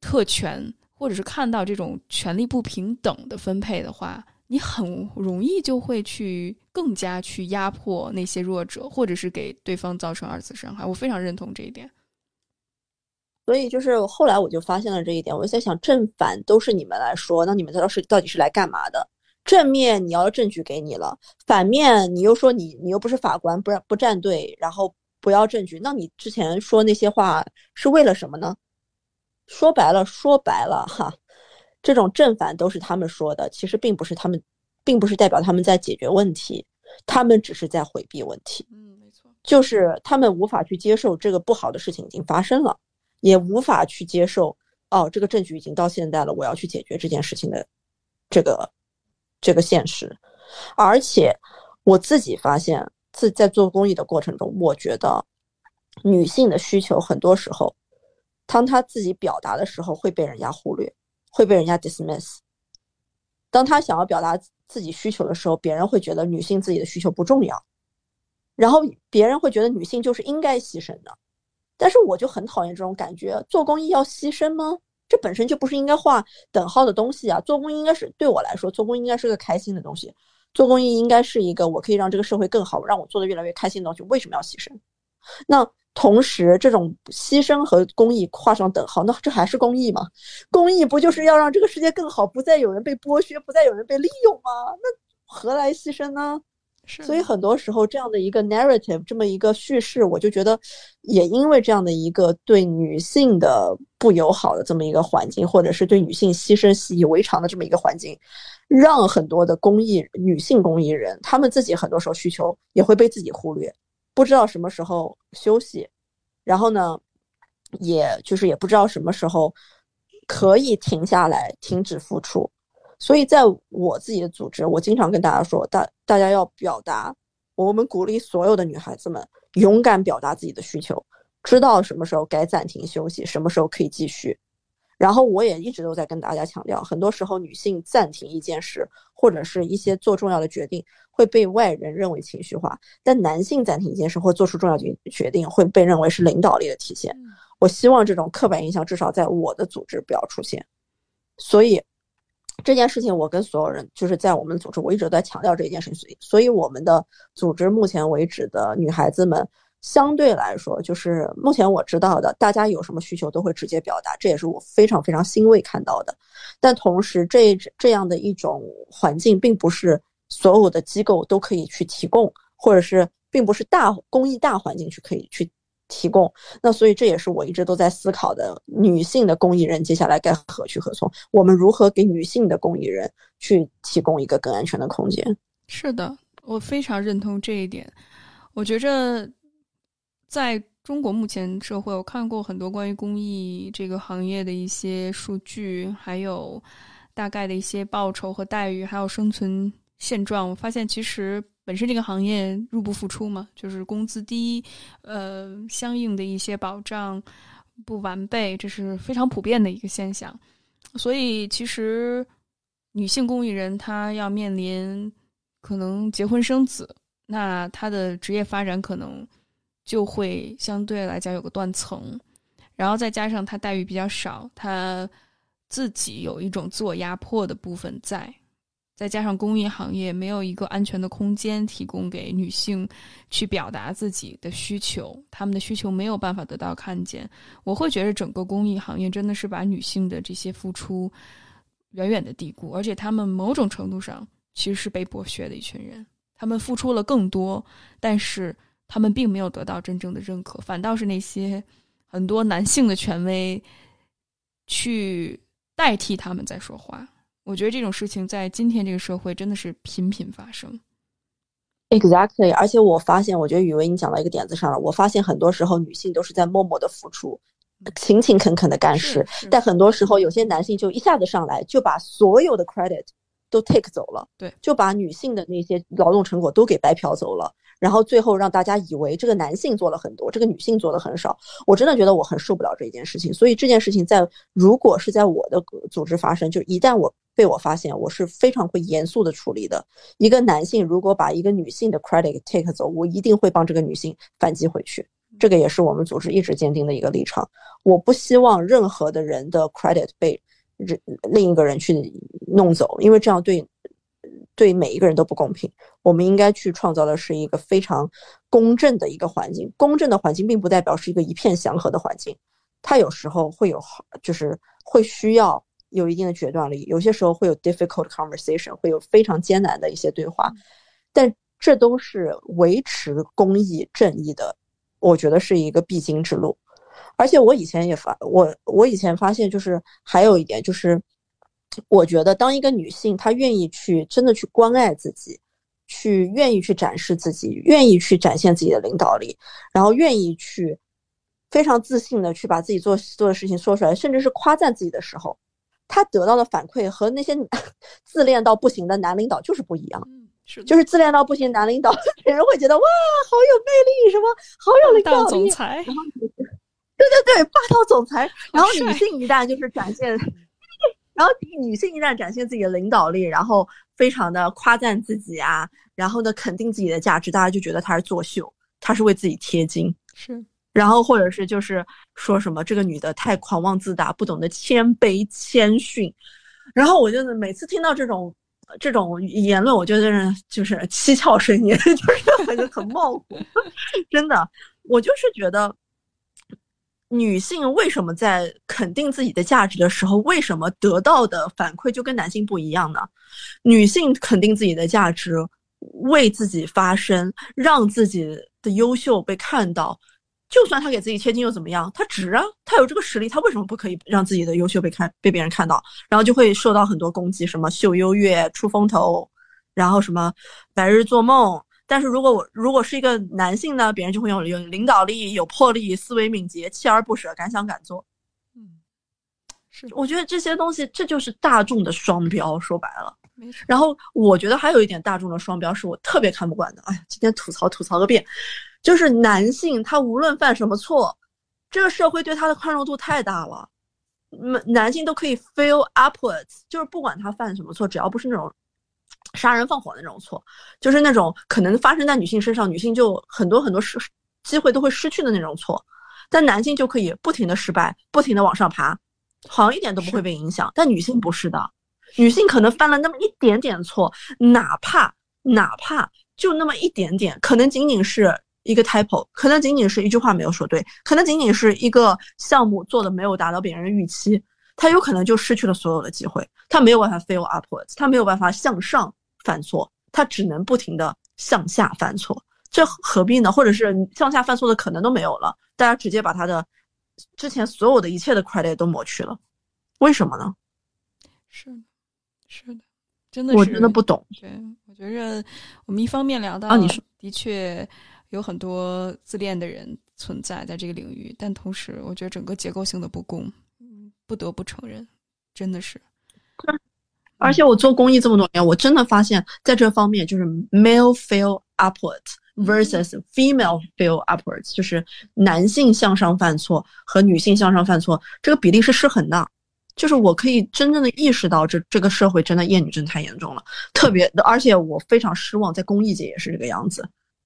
A: 特权或者是看到这种权力不平等的分配的话。你很容易就会去更加去压迫那些弱者，或者是给对方造成二次伤害。我非常认同这一点。
B: 所以就是后来我就发现了这一点，我就在想，正反都是你们来说，那你们到是到底是来干嘛的？正面你要证据给你了，反面你又说你你又不是法官，不让不站队，然后不要证据，那你之前说那些话是为了什么呢？说白了，说白了哈。这种正反都是他们说的，其实并不是他们，并不是代表他们在解决问题，他们只是在回避问题。
A: 嗯，没错，
B: 就是他们无法去接受这个不好的事情已经发生了，也无法去接受哦，这个证据已经到现在了，我要去解决这件事情的这个这个现实。而且我自己发现，自在做公益的过程中，我觉得女性的需求很多时候，当她自己表达的时候，会被人家忽略。会被人家 dismiss。当他想要表达自己需求的时候，别人会觉得女性自己的需求不重要，然后别人会觉得女性就是应该牺牲的。但是我就很讨厌这种感觉，做公益要牺牲吗？这本身就不是应该画等号的东西啊！做公益应该是对我来说，做公益应该是个开心的东西，做公益应该是一个我可以让这个社会更好，让我做的越来越开心的东西。为什么要牺牲？那？同时，这种牺牲和公益画上等号，那这还是公益吗？公益不就是要让这个世界更好，不再有人被剥削，不再有人被利用吗？那何来牺牲呢？所以很多时候，这样的一个 narrative，这么一个叙事，我就觉得，也因为这样的一个对女性的不友好的这么一个环境，或者是对女性牺牲习以为常的这么一个环境，让很多的公益女性公益人，她们自己很多时候需求也会被自己忽略。不知道什么时候休息，然后呢，也就是也不知道什么时候可以停下来，停止付出。所以在我自己的组织，我经常跟大家说，大大家要表达，我们鼓励所有的女孩子们勇敢表达自己的需求，知道什么时候该暂停休息，什么时候可以继续。然后我也一直都在跟大家强调，很多时候女性暂停一件事，或者是一些做重要的决定，会被外人认为情绪化；但男性暂停一件事或做出重要决决定，会被认为是领导力的体现。我希望这种刻板印象至少在我的组织不要出现。所以这件事情，我跟所有人就是在我们组织，我一直在强调这一件事情。所以我们的组织目前为止的女孩子们。相对来说，就是目前我知道的，大家有什么需求都会直接表达，这也是我非常非常欣慰看到的。但同时，这这样的一种环境，并不是所有的机构都可以去提供，或者是并不是大公益大环境去可以去提供。那所以这也是我一直都在思考的，女性的公益人接下来该何去何从？我们如何给女性的公益人去提供一个更安全的空间？
A: 是的，我非常认同这一点。我觉着。在中国目前社会，我看过很多关于公益这个行业的一些数据，还有大概的一些报酬和待遇，还有生存现状。我发现，其实本身这个行业入不敷出嘛，就是工资低，呃，相应的一些保障不完备，这是非常普遍的一个现象。所以，其实女性公益人她要面临可能结婚生子，那她的职业发展可能。就会相对来讲有个断层，然后再加上她待遇比较少，她自己有一种自我压迫的部分在，再加上公益行业没有一个安全的空间提供给女性去表达自己的需求，她们的需求没有办法得到看见。我会觉得整个公益行业真的是把女性的这些付出远远的低估，而且她们某种程度上其实是被剥削的一群人。她们付出了更多，但是她们并没有得到真正的认可，反倒是那些很多男性的权威去代替他们在说话。我觉得这种事情在今天这个社会真的是频频发生。
B: Exactly，而且我发现，我觉得雨薇你讲到一个点子上了。我发现很多时候女性都是在默默的付出，勤勤恳恳的干事，但很多时候有些男性就一下子上来就把所有的 credit 都 take 走了，
A: 对，
B: 就把女性的那些劳动成果都给白嫖走了。然后最后让大家以为这个男性做了很多，这个女性做的很少。我真的觉得我很受不了这一件事情。所以这件事情在如果是在我的组织发生，就一旦我被我发现，我是非常会严肃的处理的。一个男性如果把一个女性的 credit take 走，我一定会帮这个女性反击回去。这个也是我们组织一直坚定的一个立场。我不希望任何的人的 credit 被人另一个人去弄走，因为这样对。对每一个人都不公平。我们应该去创造的是一个非常公正的一个环境。公正的环境并不代表是一个一片祥和的环境，它有时候会有，就是会需要有一定的决断力。有些时候会有 difficult conversation，会有非常艰难的一些对话。但这都是维持公益正义的，我觉得是一个必经之路。而且我以前也发，我我以前发现就是还有一点就是。我觉得，当一个女性她愿意去真的去关爱自己，去愿意去展示自己，愿意去展现自己的领导力，然后愿意去非常自信的去把自己做做的事情说出来，甚至是夸赞自己的时候，她得到的反馈和那些 自恋到不行的男领导就是不一样。
A: 是，
B: 就是自恋到不行男领导，别 人会觉得哇，好有魅力，什么好有领导力，
A: 总裁。
B: 然后，对对对，霸道总裁。然后女性一旦就是展现。然后女性一旦展现自己的领导力，然后非常的夸赞自己啊，然后呢肯定自己的价值，大家就觉得她是作秀，她是为自己贴金。
A: 是，
B: 然后或者是就是说什么这个女的太狂妄自大，不懂得谦卑谦逊。然后我就每次听到这种这种言论，我就在那就是七窍生烟，就是很很冒火。真的，我就是觉得。女性为什么在肯定自己的价值的时候，为什么得到的反馈就跟男性不一样呢？女性肯定自己的价值，为自己发声，让自己的优秀被看到，就算她给自己贴金又怎么样？她值啊，她有这个实力，她为什么不可以让自己的优秀被看被别人看到？然后就会受到很多攻击，什么秀优越、出风头，然后什么白日做梦。但是如果我如果是一个男性呢，别人就会有有领导力、有魄力、思维敏捷、锲而不舍、敢想敢做。
A: 嗯，是，
B: 我觉得这些东西这就是大众的双标，说白了。然后我觉得还有一点大众的双标是我特别看不惯的。哎呀，今天吐槽吐槽个遍，就是男性他无论犯什么错，这个社会对他的宽容度太大了，男男性都可以 feel upwards，就是不管他犯什么错，只要不是那种。杀人放火的那种错，就是那种可能发生在女性身上，女性就很多很多失机会都会失去的那种错，但男性就可以不停的失败，不停的往上爬，好像一点都不会被影响。但女性不是的，女性可能犯了那么一点点错，哪怕哪怕就那么一点点，可能仅仅是一个 typo，可能仅仅是一句话没有说对，可能仅仅是一个项目做的没有达到别人的预期。他有可能就失去了所有的机会，他没有办法 fail upwards，他没有办法向上犯错，他只能不停的向下犯错，这何必呢？或者是向下犯错的可能都没有了，大家直接把他的之前所有的一切的 credit 都抹去了，为什么呢？
A: 是的，是的，真的是，
B: 我真的不懂。
A: 对，我觉着我们一方面聊到，
B: 啊，你说
A: 的确有很多自恋的人存在在这个领域，但同时，我觉得整个结构性的不公。不得不承认，真的是。
B: 而且我做公益这么多年，我真的发现，在这方面就是 male feel upwards versus female feel upwards，就是男性向上犯错和女性向上犯错，这个比例是失衡的。就是我可以真正的意识到，这这个社会真的厌女症太严重了，特别而且我非常失望，在公益界也是这个样子。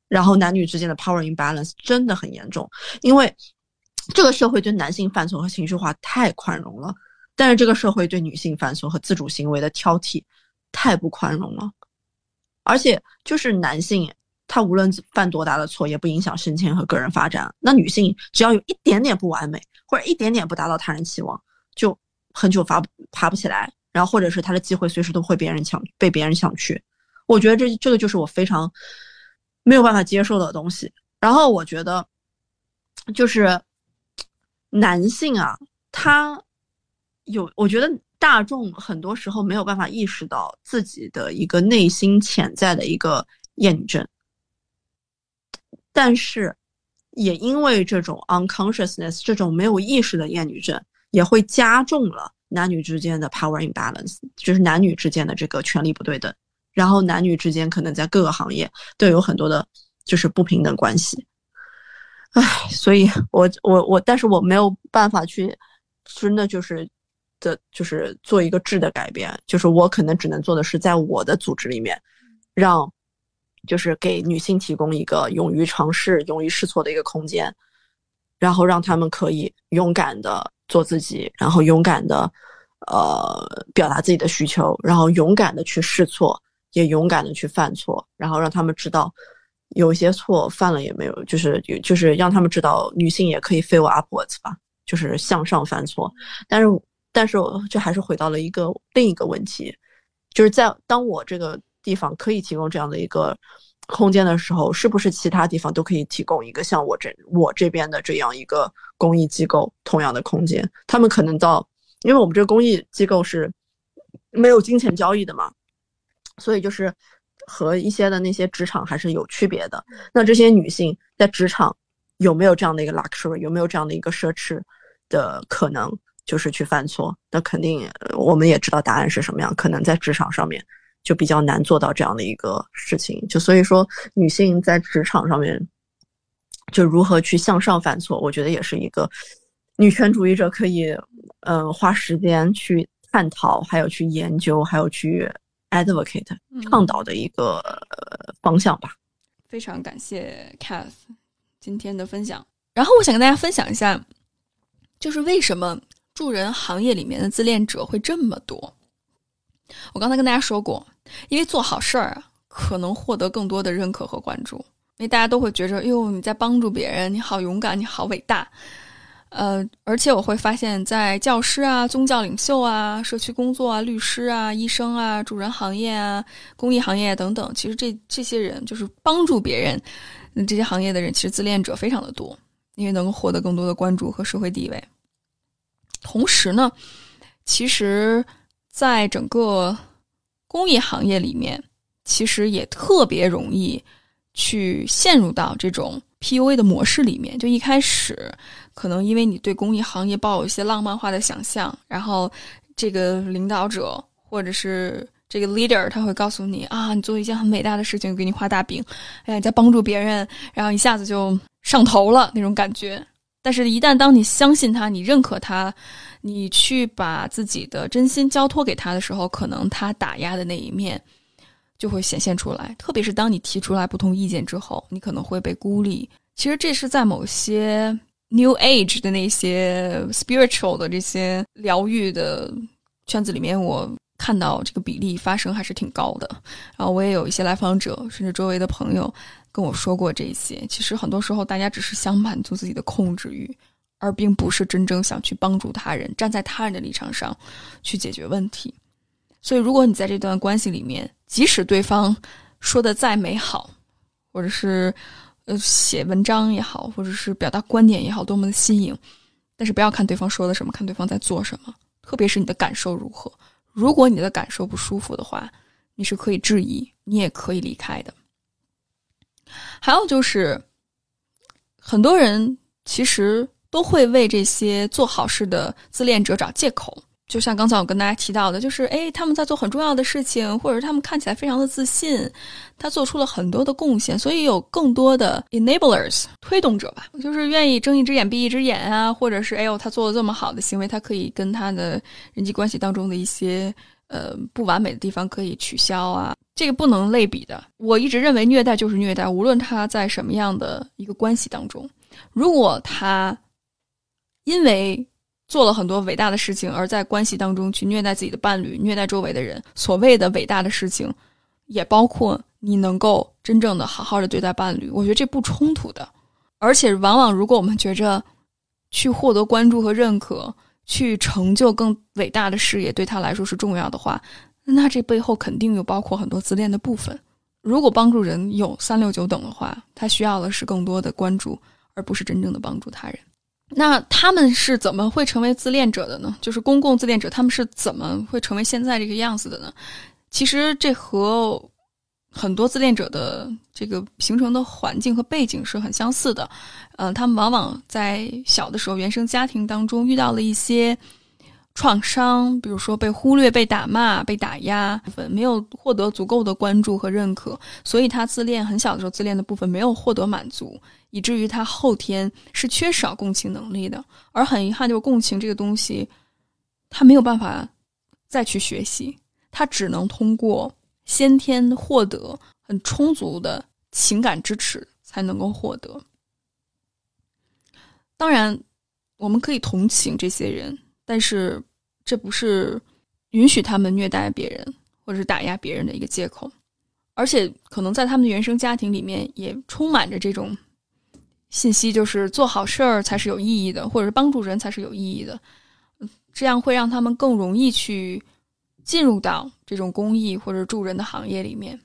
B: 然后男女之间的 power imbalance 真的很严重，因为。这个社会对男性犯错和情绪化太宽容了，但是这个社会对女性犯错和自主行为的挑剔太不宽容了。而且就是男性，他无论犯多大的错，也不影响升迁和个人发展。那女性只要有一点点不完美，或者一点点不达到他人期望，就很久发爬不起来，然后或者是他的机会随时都会别人抢，被别人抢去。我觉得这这个就是我非常没有办法接受的东西。然后我觉得，就是男性啊，他有，我觉得。大众很多时候没有办法意识到自己的一个内心潜在的一个厌女症，但是也因为这种 unconsciousness 这种没有意识的厌女症，也会加重了男女之间的 power imbalance，就是男女之间的这个权力不对等，然后男女之间可能在各个行业都有很多的就是不平等关系。唉，所以我我我，但是我没有办法去，真的就是。的就是做一个质的改变，就是我可能只能做的是在我的组织里面，让就是给女性提供一个勇于尝试、勇于试错的一个空间，然后让他们可以勇敢的做自己，然后勇敢的呃表达自己的需求，然后勇敢的去试错，也勇敢的去犯错，然后让他们知道有些错犯了也没有，就是就是让他们知道女性也可以 fail upwards 吧，就是向上犯错，但是。但是，这还是回到了一个另一个问题，就是在当我这个地方可以提供这样的一个空间的时候，是不是其他地方都可以提供一个像我这我这边的这样一个公益机构同样的空间？他们可能到，因为我们这个公益机构是没有金钱交易的嘛，所以就是和一些的那些职场还是有区别的。那这些女性在职场有没有这样的一个 luxury，有没有这样的一个奢侈的可能？就是去犯错，那肯定我们也知道答案是什么样。可能在职场上面就比较难做到这样的一个事情。就所以说，女性在职场上面就如何去向上犯错，我觉得也是一个女权主义者可以嗯花时间去探讨，还有去研究，还有去 advocate 倡导的一个方向吧。
A: 非常感谢 Cath 今天的分享。然后我想跟大家分享一下，就是为什么。助人行业里面的自恋者会这么多。我刚才跟大家说过，因为做好事儿啊，可能获得更多的认可和关注，因为大家都会觉着，哟，你在帮助别人，你好勇敢，你好伟大。呃，而且我会发现，在教师啊、宗教领袖啊、社区工作啊、律师啊、医生啊、助人行业啊、公益行业等等，其实这这些人就是帮助别人，这些行业的人，其实自恋者非常的多，因为能够获得更多的关注和社会地位。同时呢，其实，在整个公益行业里面，其实也特别容易去陷入到这种 PUA 的模式里面。就一开始，可能因为你对公益行业抱有一些浪漫化的想象，然后这个领导者或者是这个 leader 他会告诉你啊，你做一件很伟大的事情，给你画大饼，哎，在帮助别人，然后一下子就上头了那种感觉。但是，一旦当你相信他，你认可他，你去把自己的真心交托给他的时候，可能他打压的那一面就会显现出来。特别是当你提出来不同意见之后，你可能会被孤立。其实这是在某些 New Age 的那些 spiritual 的这些疗愈的圈子里面，我看到这个比例发生还是挺高的。然后我也有一些来访者，甚至周围的朋友。跟我说过这些，其实很多时候大家只是想满足自己的控制欲，而并不是真正想去帮助他人，站在他人的立场上去解决问题。所以，如果你在这段关系里面，即使对方说的再美好，或者是呃写文章也好，或者是表达观点也好，多么的新颖，但是不要看对方说的什么，看对方在做什么，特别是你的感受如何。如果你的感受不舒服的话，你是可以质疑，你也可以离开的。还有就是，很多人其实都会为这些做好事的自恋者找借口。就像刚才我跟大家提到的，就是哎，他们在做很重要的事情，或者他们看起来非常的自信，他做出了很多的贡献，所以有更多的 enablers 推动者吧，就是愿意睁一只眼闭一只眼啊，或者是哎呦，他做的这么好的行为，他可以跟他的人际关系当中的一些呃不完美的地方可以取消啊。这个不能类比的。我一直认为虐待就是虐待，无论他在什么样的一个关系当中，如果他因为做了很多伟大的事情，而在关系当中去虐待自己的伴侣、虐待周围的人。所谓的伟大的事情，也包括你能够真正的好好的对待伴侣。我觉得这不冲突的。而且，往往如果我们觉着去获得关注和认可，去成就更伟大的事业，对他来说是重要的话，那这背后肯定有包括很多自恋的部分。如果帮助人有三六九等的话，他需要的是更多的关注，而不是真正的帮助他人。那他们是怎么会成为自恋者的呢？就是公共自恋者，他们是怎么会成为现在这个样子的呢？其实这和很多自恋者的这个形成的环境和背景是很相似的。嗯，他们往往在小的时候原生家庭当中遇到了一些。创伤，比如说被忽略、被打骂、被打压，部分没有获得足够的关注和认可，所以他自恋很小的时候自恋的部分没有获得满足，以至于他后天是缺少共情能力的。而很遗憾，就是共情这个东西，他没有办法再去学习，他只能通过先天获得很充足的情感支持才能够获得。当然，我们可以同情这些人。但是，这不是允许他们虐待别人或者是打压别人的一个借口，而且可能在他们的原生家庭里面也充满着这种信息，就是做好事儿才是有意义的，或者是帮助人才是有意义的，这样会让他们更容易去进入到这种公益或者助人的行业里面。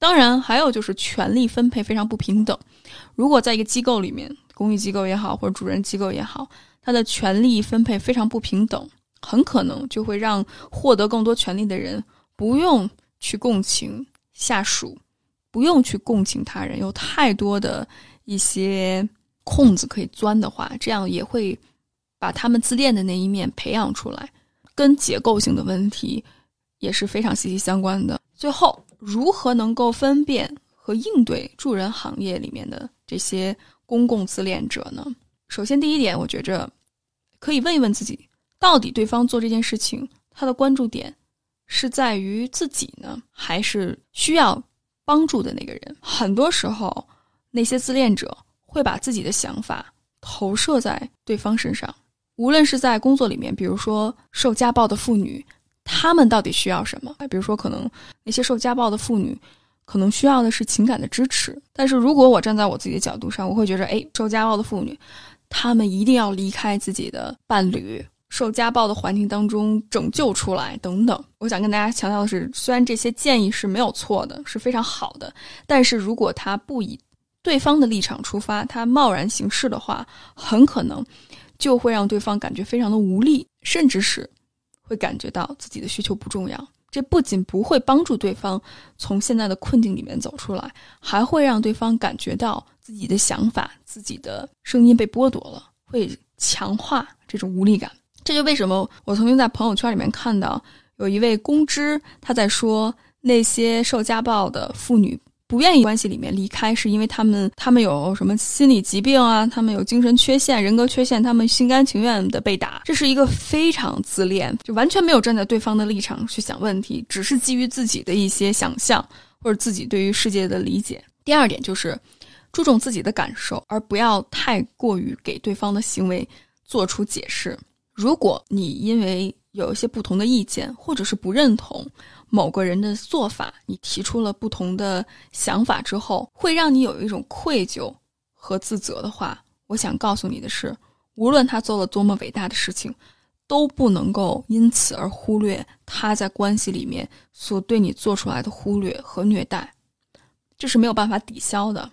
A: 当然，还有就是权力分配非常不平等。如果在一个机构里面，公益机构也好，或者助人机构也好，他的权力分配非常不平等，很可能就会让获得更多权利的人不用去共情下属，不用去共情他人，有太多的一些空子可以钻的话，这样也会把他们自恋的那一面培养出来，跟结构性的问题也是非常息息相关的。最后，如何能够分辨和应对助人行业里面的这些公共自恋者呢？首先，第一点，我觉着可以问一问自己，到底对方做这件事情，他的关注点是在于自己呢，还是需要帮助的那个人？很多时候，那些自恋者会把自己的想法投射在对方身上，无论是在工作里面，比如说受家暴的妇女，他们到底需要什么？比如说，可能那些受家暴的妇女。可能需要的是情感的支持，但是如果我站在我自己的角度上，我会觉得，哎，受家暴的妇女，她们一定要离开自己的伴侣，受家暴的环境当中拯救出来，等等。我想跟大家强调的是，虽然这些建议是没有错的，是非常好的，但是如果他不以对方的立场出发，他贸然行事的话，很可能就会让对方感觉非常的无力，甚至是会感觉到自己的需求不重要。这不仅不会帮助对方从现在的困境里面走出来，还会让对方感觉到自己的想法、自己的声音被剥夺了，会强化这种无力感。这就为什么我曾经在朋友圈里面看到有一位公知，他在说那些受家暴的妇女。不愿意关系里面离开，是因为他们他们有什么心理疾病啊？他们有精神缺陷、人格缺陷，他们心甘情愿的被打，这是一个非常自恋，就完全没有站在对方的立场去想问题，只是基于自己的一些想象或者自己对于世界的理解。第二点就是注重自己的感受，而不要太过于给对方的行为做出解释。如果你因为有一些不同的意见，或者是不认同。某个人的做法，你提出了不同的想法之后，会让你有一种愧疚和自责的话，我想告诉你的是，无论他做了多么伟大的事情，都不能够因此而忽略他在关系里面所对你做出来的忽略和虐待，这是没有办法抵消的，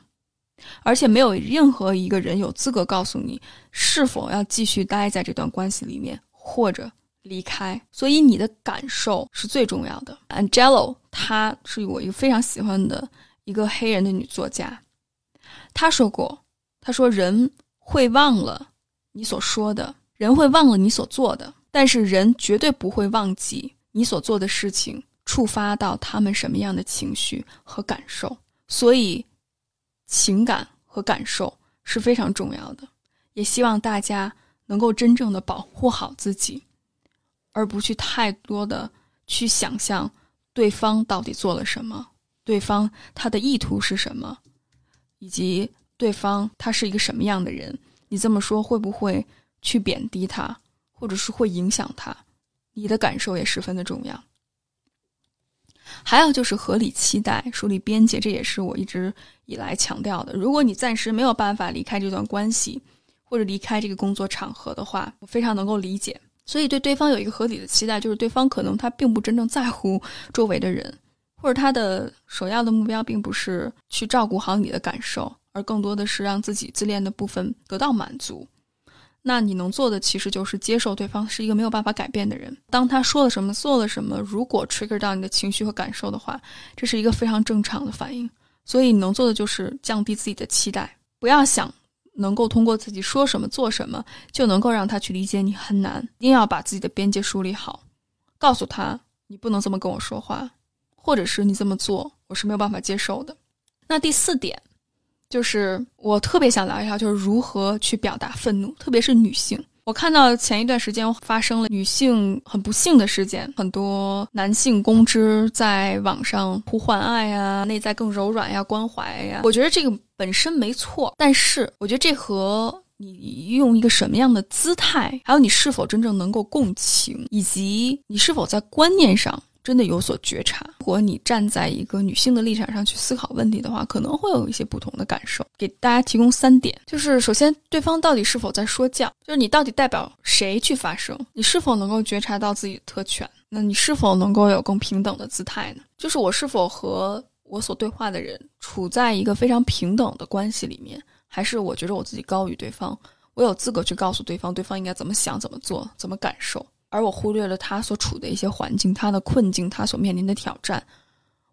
A: 而且没有任何一个人有资格告诉你是否要继续待在这段关系里面，或者。离开，所以你的感受是最重要的。Angelo，她是我一个非常喜欢的一个黑人的女作家。她说过：“她说人会忘了你所说的，人会忘了你所做的，但是人绝对不会忘记你所做的事情触发到他们什么样的情绪和感受。所以，情感和感受是非常重要的。也希望大家能够真正的保护好自己。”而不去太多的去想象对方到底做了什么，对方他的意图是什么，以及对方他是一个什么样的人。你这么说会不会去贬低他？或者是会影响他，你的感受也十分的重要。还有就是合理期待、树立边界，这也是我一直以来强调的。如果你暂时没有办法离开这段关系，或者离开这个工作场合的话，我非常能够理解。所以对对方有一个合理的期待，就是对方可能他并不真正在乎周围的人，或者他的首要的目标并不是去照顾好你的感受，而更多的是让自己自恋的部分得到满足。那你能做的其实就是接受对方是一个没有办法改变的人。当他说了什么、做了什么，如果 trigger 到你的情绪和感受的话，这是一个非常正常的反应。所以你能做的就是降低自己的期待，不要想。能够通过自己说什么做什么就能够让他去理解你很难，一定要把自己的边界梳理好，告诉他你不能这么跟我说话，或者是你这么做我是没有办法接受的。那第四点，就是我特别想聊一下，就是如何去表达愤怒，特别是女性。我看到前一段时间发生了女性很不幸的事件，很多男性公知在网上呼唤爱呀，内在更柔软呀，关怀呀。我觉得这个本身没错，但是我觉得这和你用一个什么样的姿态，还有你是否真正能够共情，以及你是否在观念上。真的有所觉察。如果你站在一个女性的立场上去思考问题的话，可能会有一些不同的感受。给大家提供三点，就是首先，对方到底是否在说教？就是你到底代表谁去发声？你是否能够觉察到自己的特权？那你是否能够有更平等的姿态呢？就是我是否和我所对话的人处在一个非常平等的关系里面，还是我觉得我自己高于对方，我有资格去告诉对方对方应该怎么想、怎么做、怎么感受？而我忽略了他所处的一些环境、他的困境、他所面临的挑战，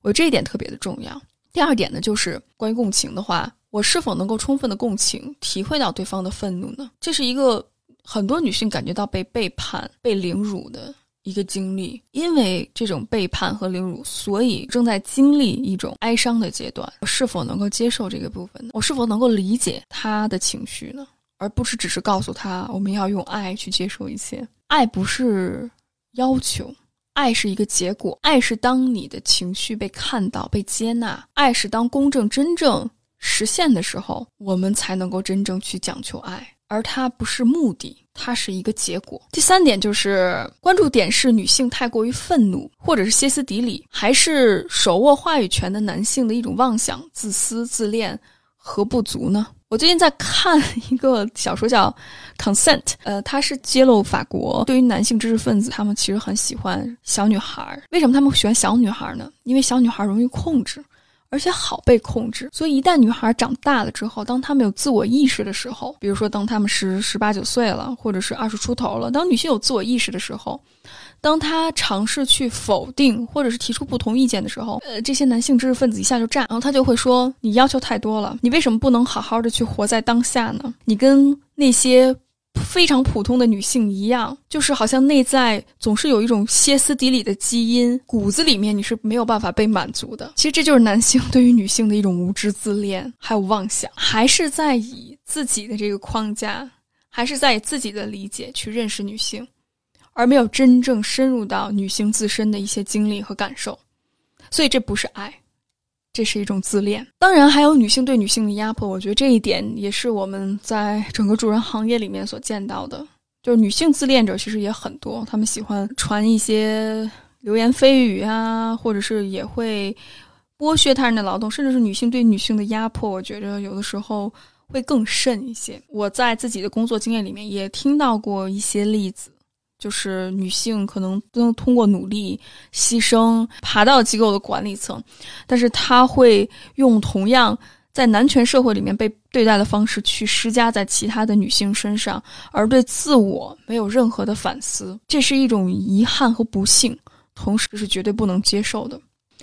A: 我这一点特别的重要。第二点呢，就是关于共情的话，我是否能够充分的共情、体会到对方的愤怒呢？这是一个很多女性感觉到被背叛、被凌辱的一个经历，因为这种背叛和凌辱，所以正在经历一种哀伤的阶段。我是否能够接受这个部分呢？我是否能够理解他的情绪呢？而不是只是告诉他，我们要用爱去接受一切。爱不是要求，爱是一个结果。爱是当你的情绪被看到、被接纳；爱是当公正真正实现的时候，我们才能够真正去讲求爱。而它不是目的，它是一个结果。第三点就是关注点是女性太过于愤怒，或者是歇斯底里，还是手握话语权的男性的一种妄想、自私、自恋和不足呢？我最近在看一个小说叫《Consent》，呃，它是揭露法国对于男性知识分子，他们其实很喜欢小女孩。为什么他们喜欢小女孩呢？因为小女孩容易控制，而且好被控制。所以一旦女孩长大了之后，当她们有自我意识的时候，比如说当她们十十八九岁了，或者是二十出头了，当女性有自我意识的时候。当他尝试去否定或者是提出不同意见的时候，呃，这些男性知识分子一下就炸，然后他就会说：“你要求太多了，你为什么不能好好的去活在当下呢？你跟那些非常普通的女性一样，就是好像内在总是有一种歇斯底里的基因，骨子里面你是没有办法被满足的。其实这就是男性对于女性的一种无知自恋，还有妄想，还是在以自己的这个框架，还是在以自己的理解去认识女性。”而没有真正深入到女性自身的一些经历和感受，所以这不是爱，这是一种自恋。当然，还有女性对女性的压迫，我觉得这一点也是我们在整个主人行业里面所见到的。就是女性自恋者其实也很多，她们喜欢传一些流言蜚语啊，或者是也会剥削他人的劳动，甚至是女性对女性的压迫，我觉得有的时候会更甚一些。我在自己的工作经验里面也听到过一些例子。就是女性可能都能通过努力、牺牲爬到机构的管理层，但是她会用同样在男权社会里面被对待的方式去施加在其他的女性身上，而对自我没有任何的反思，这是一种遗憾和不幸，同时是绝对不能接受的。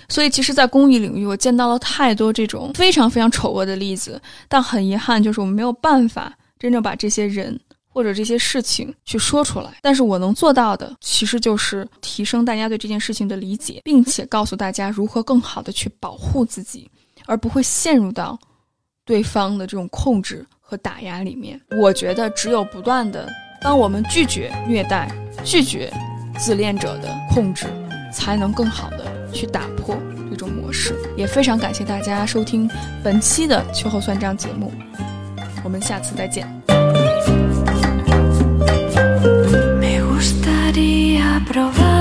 A: 所以，其实，在公益领域，我见到了太多这种非常非常丑恶的例子，但很遗憾，就是我们没有办法真正把这些人。或者这些事情去说出来，但是我能做到的，其实就是提升大家对这件事情的理解，并且告诉大家如何更好的去保护自己，而不会陷入到对方的这种控制和打压里面。我觉得，只有不断的，当我们拒绝虐待、拒绝自恋者的控制，才能更好的去打破这种模式。也非常感谢大家收听本期的秋后算账节目，我们下次再见。
C: Me gustaría probar.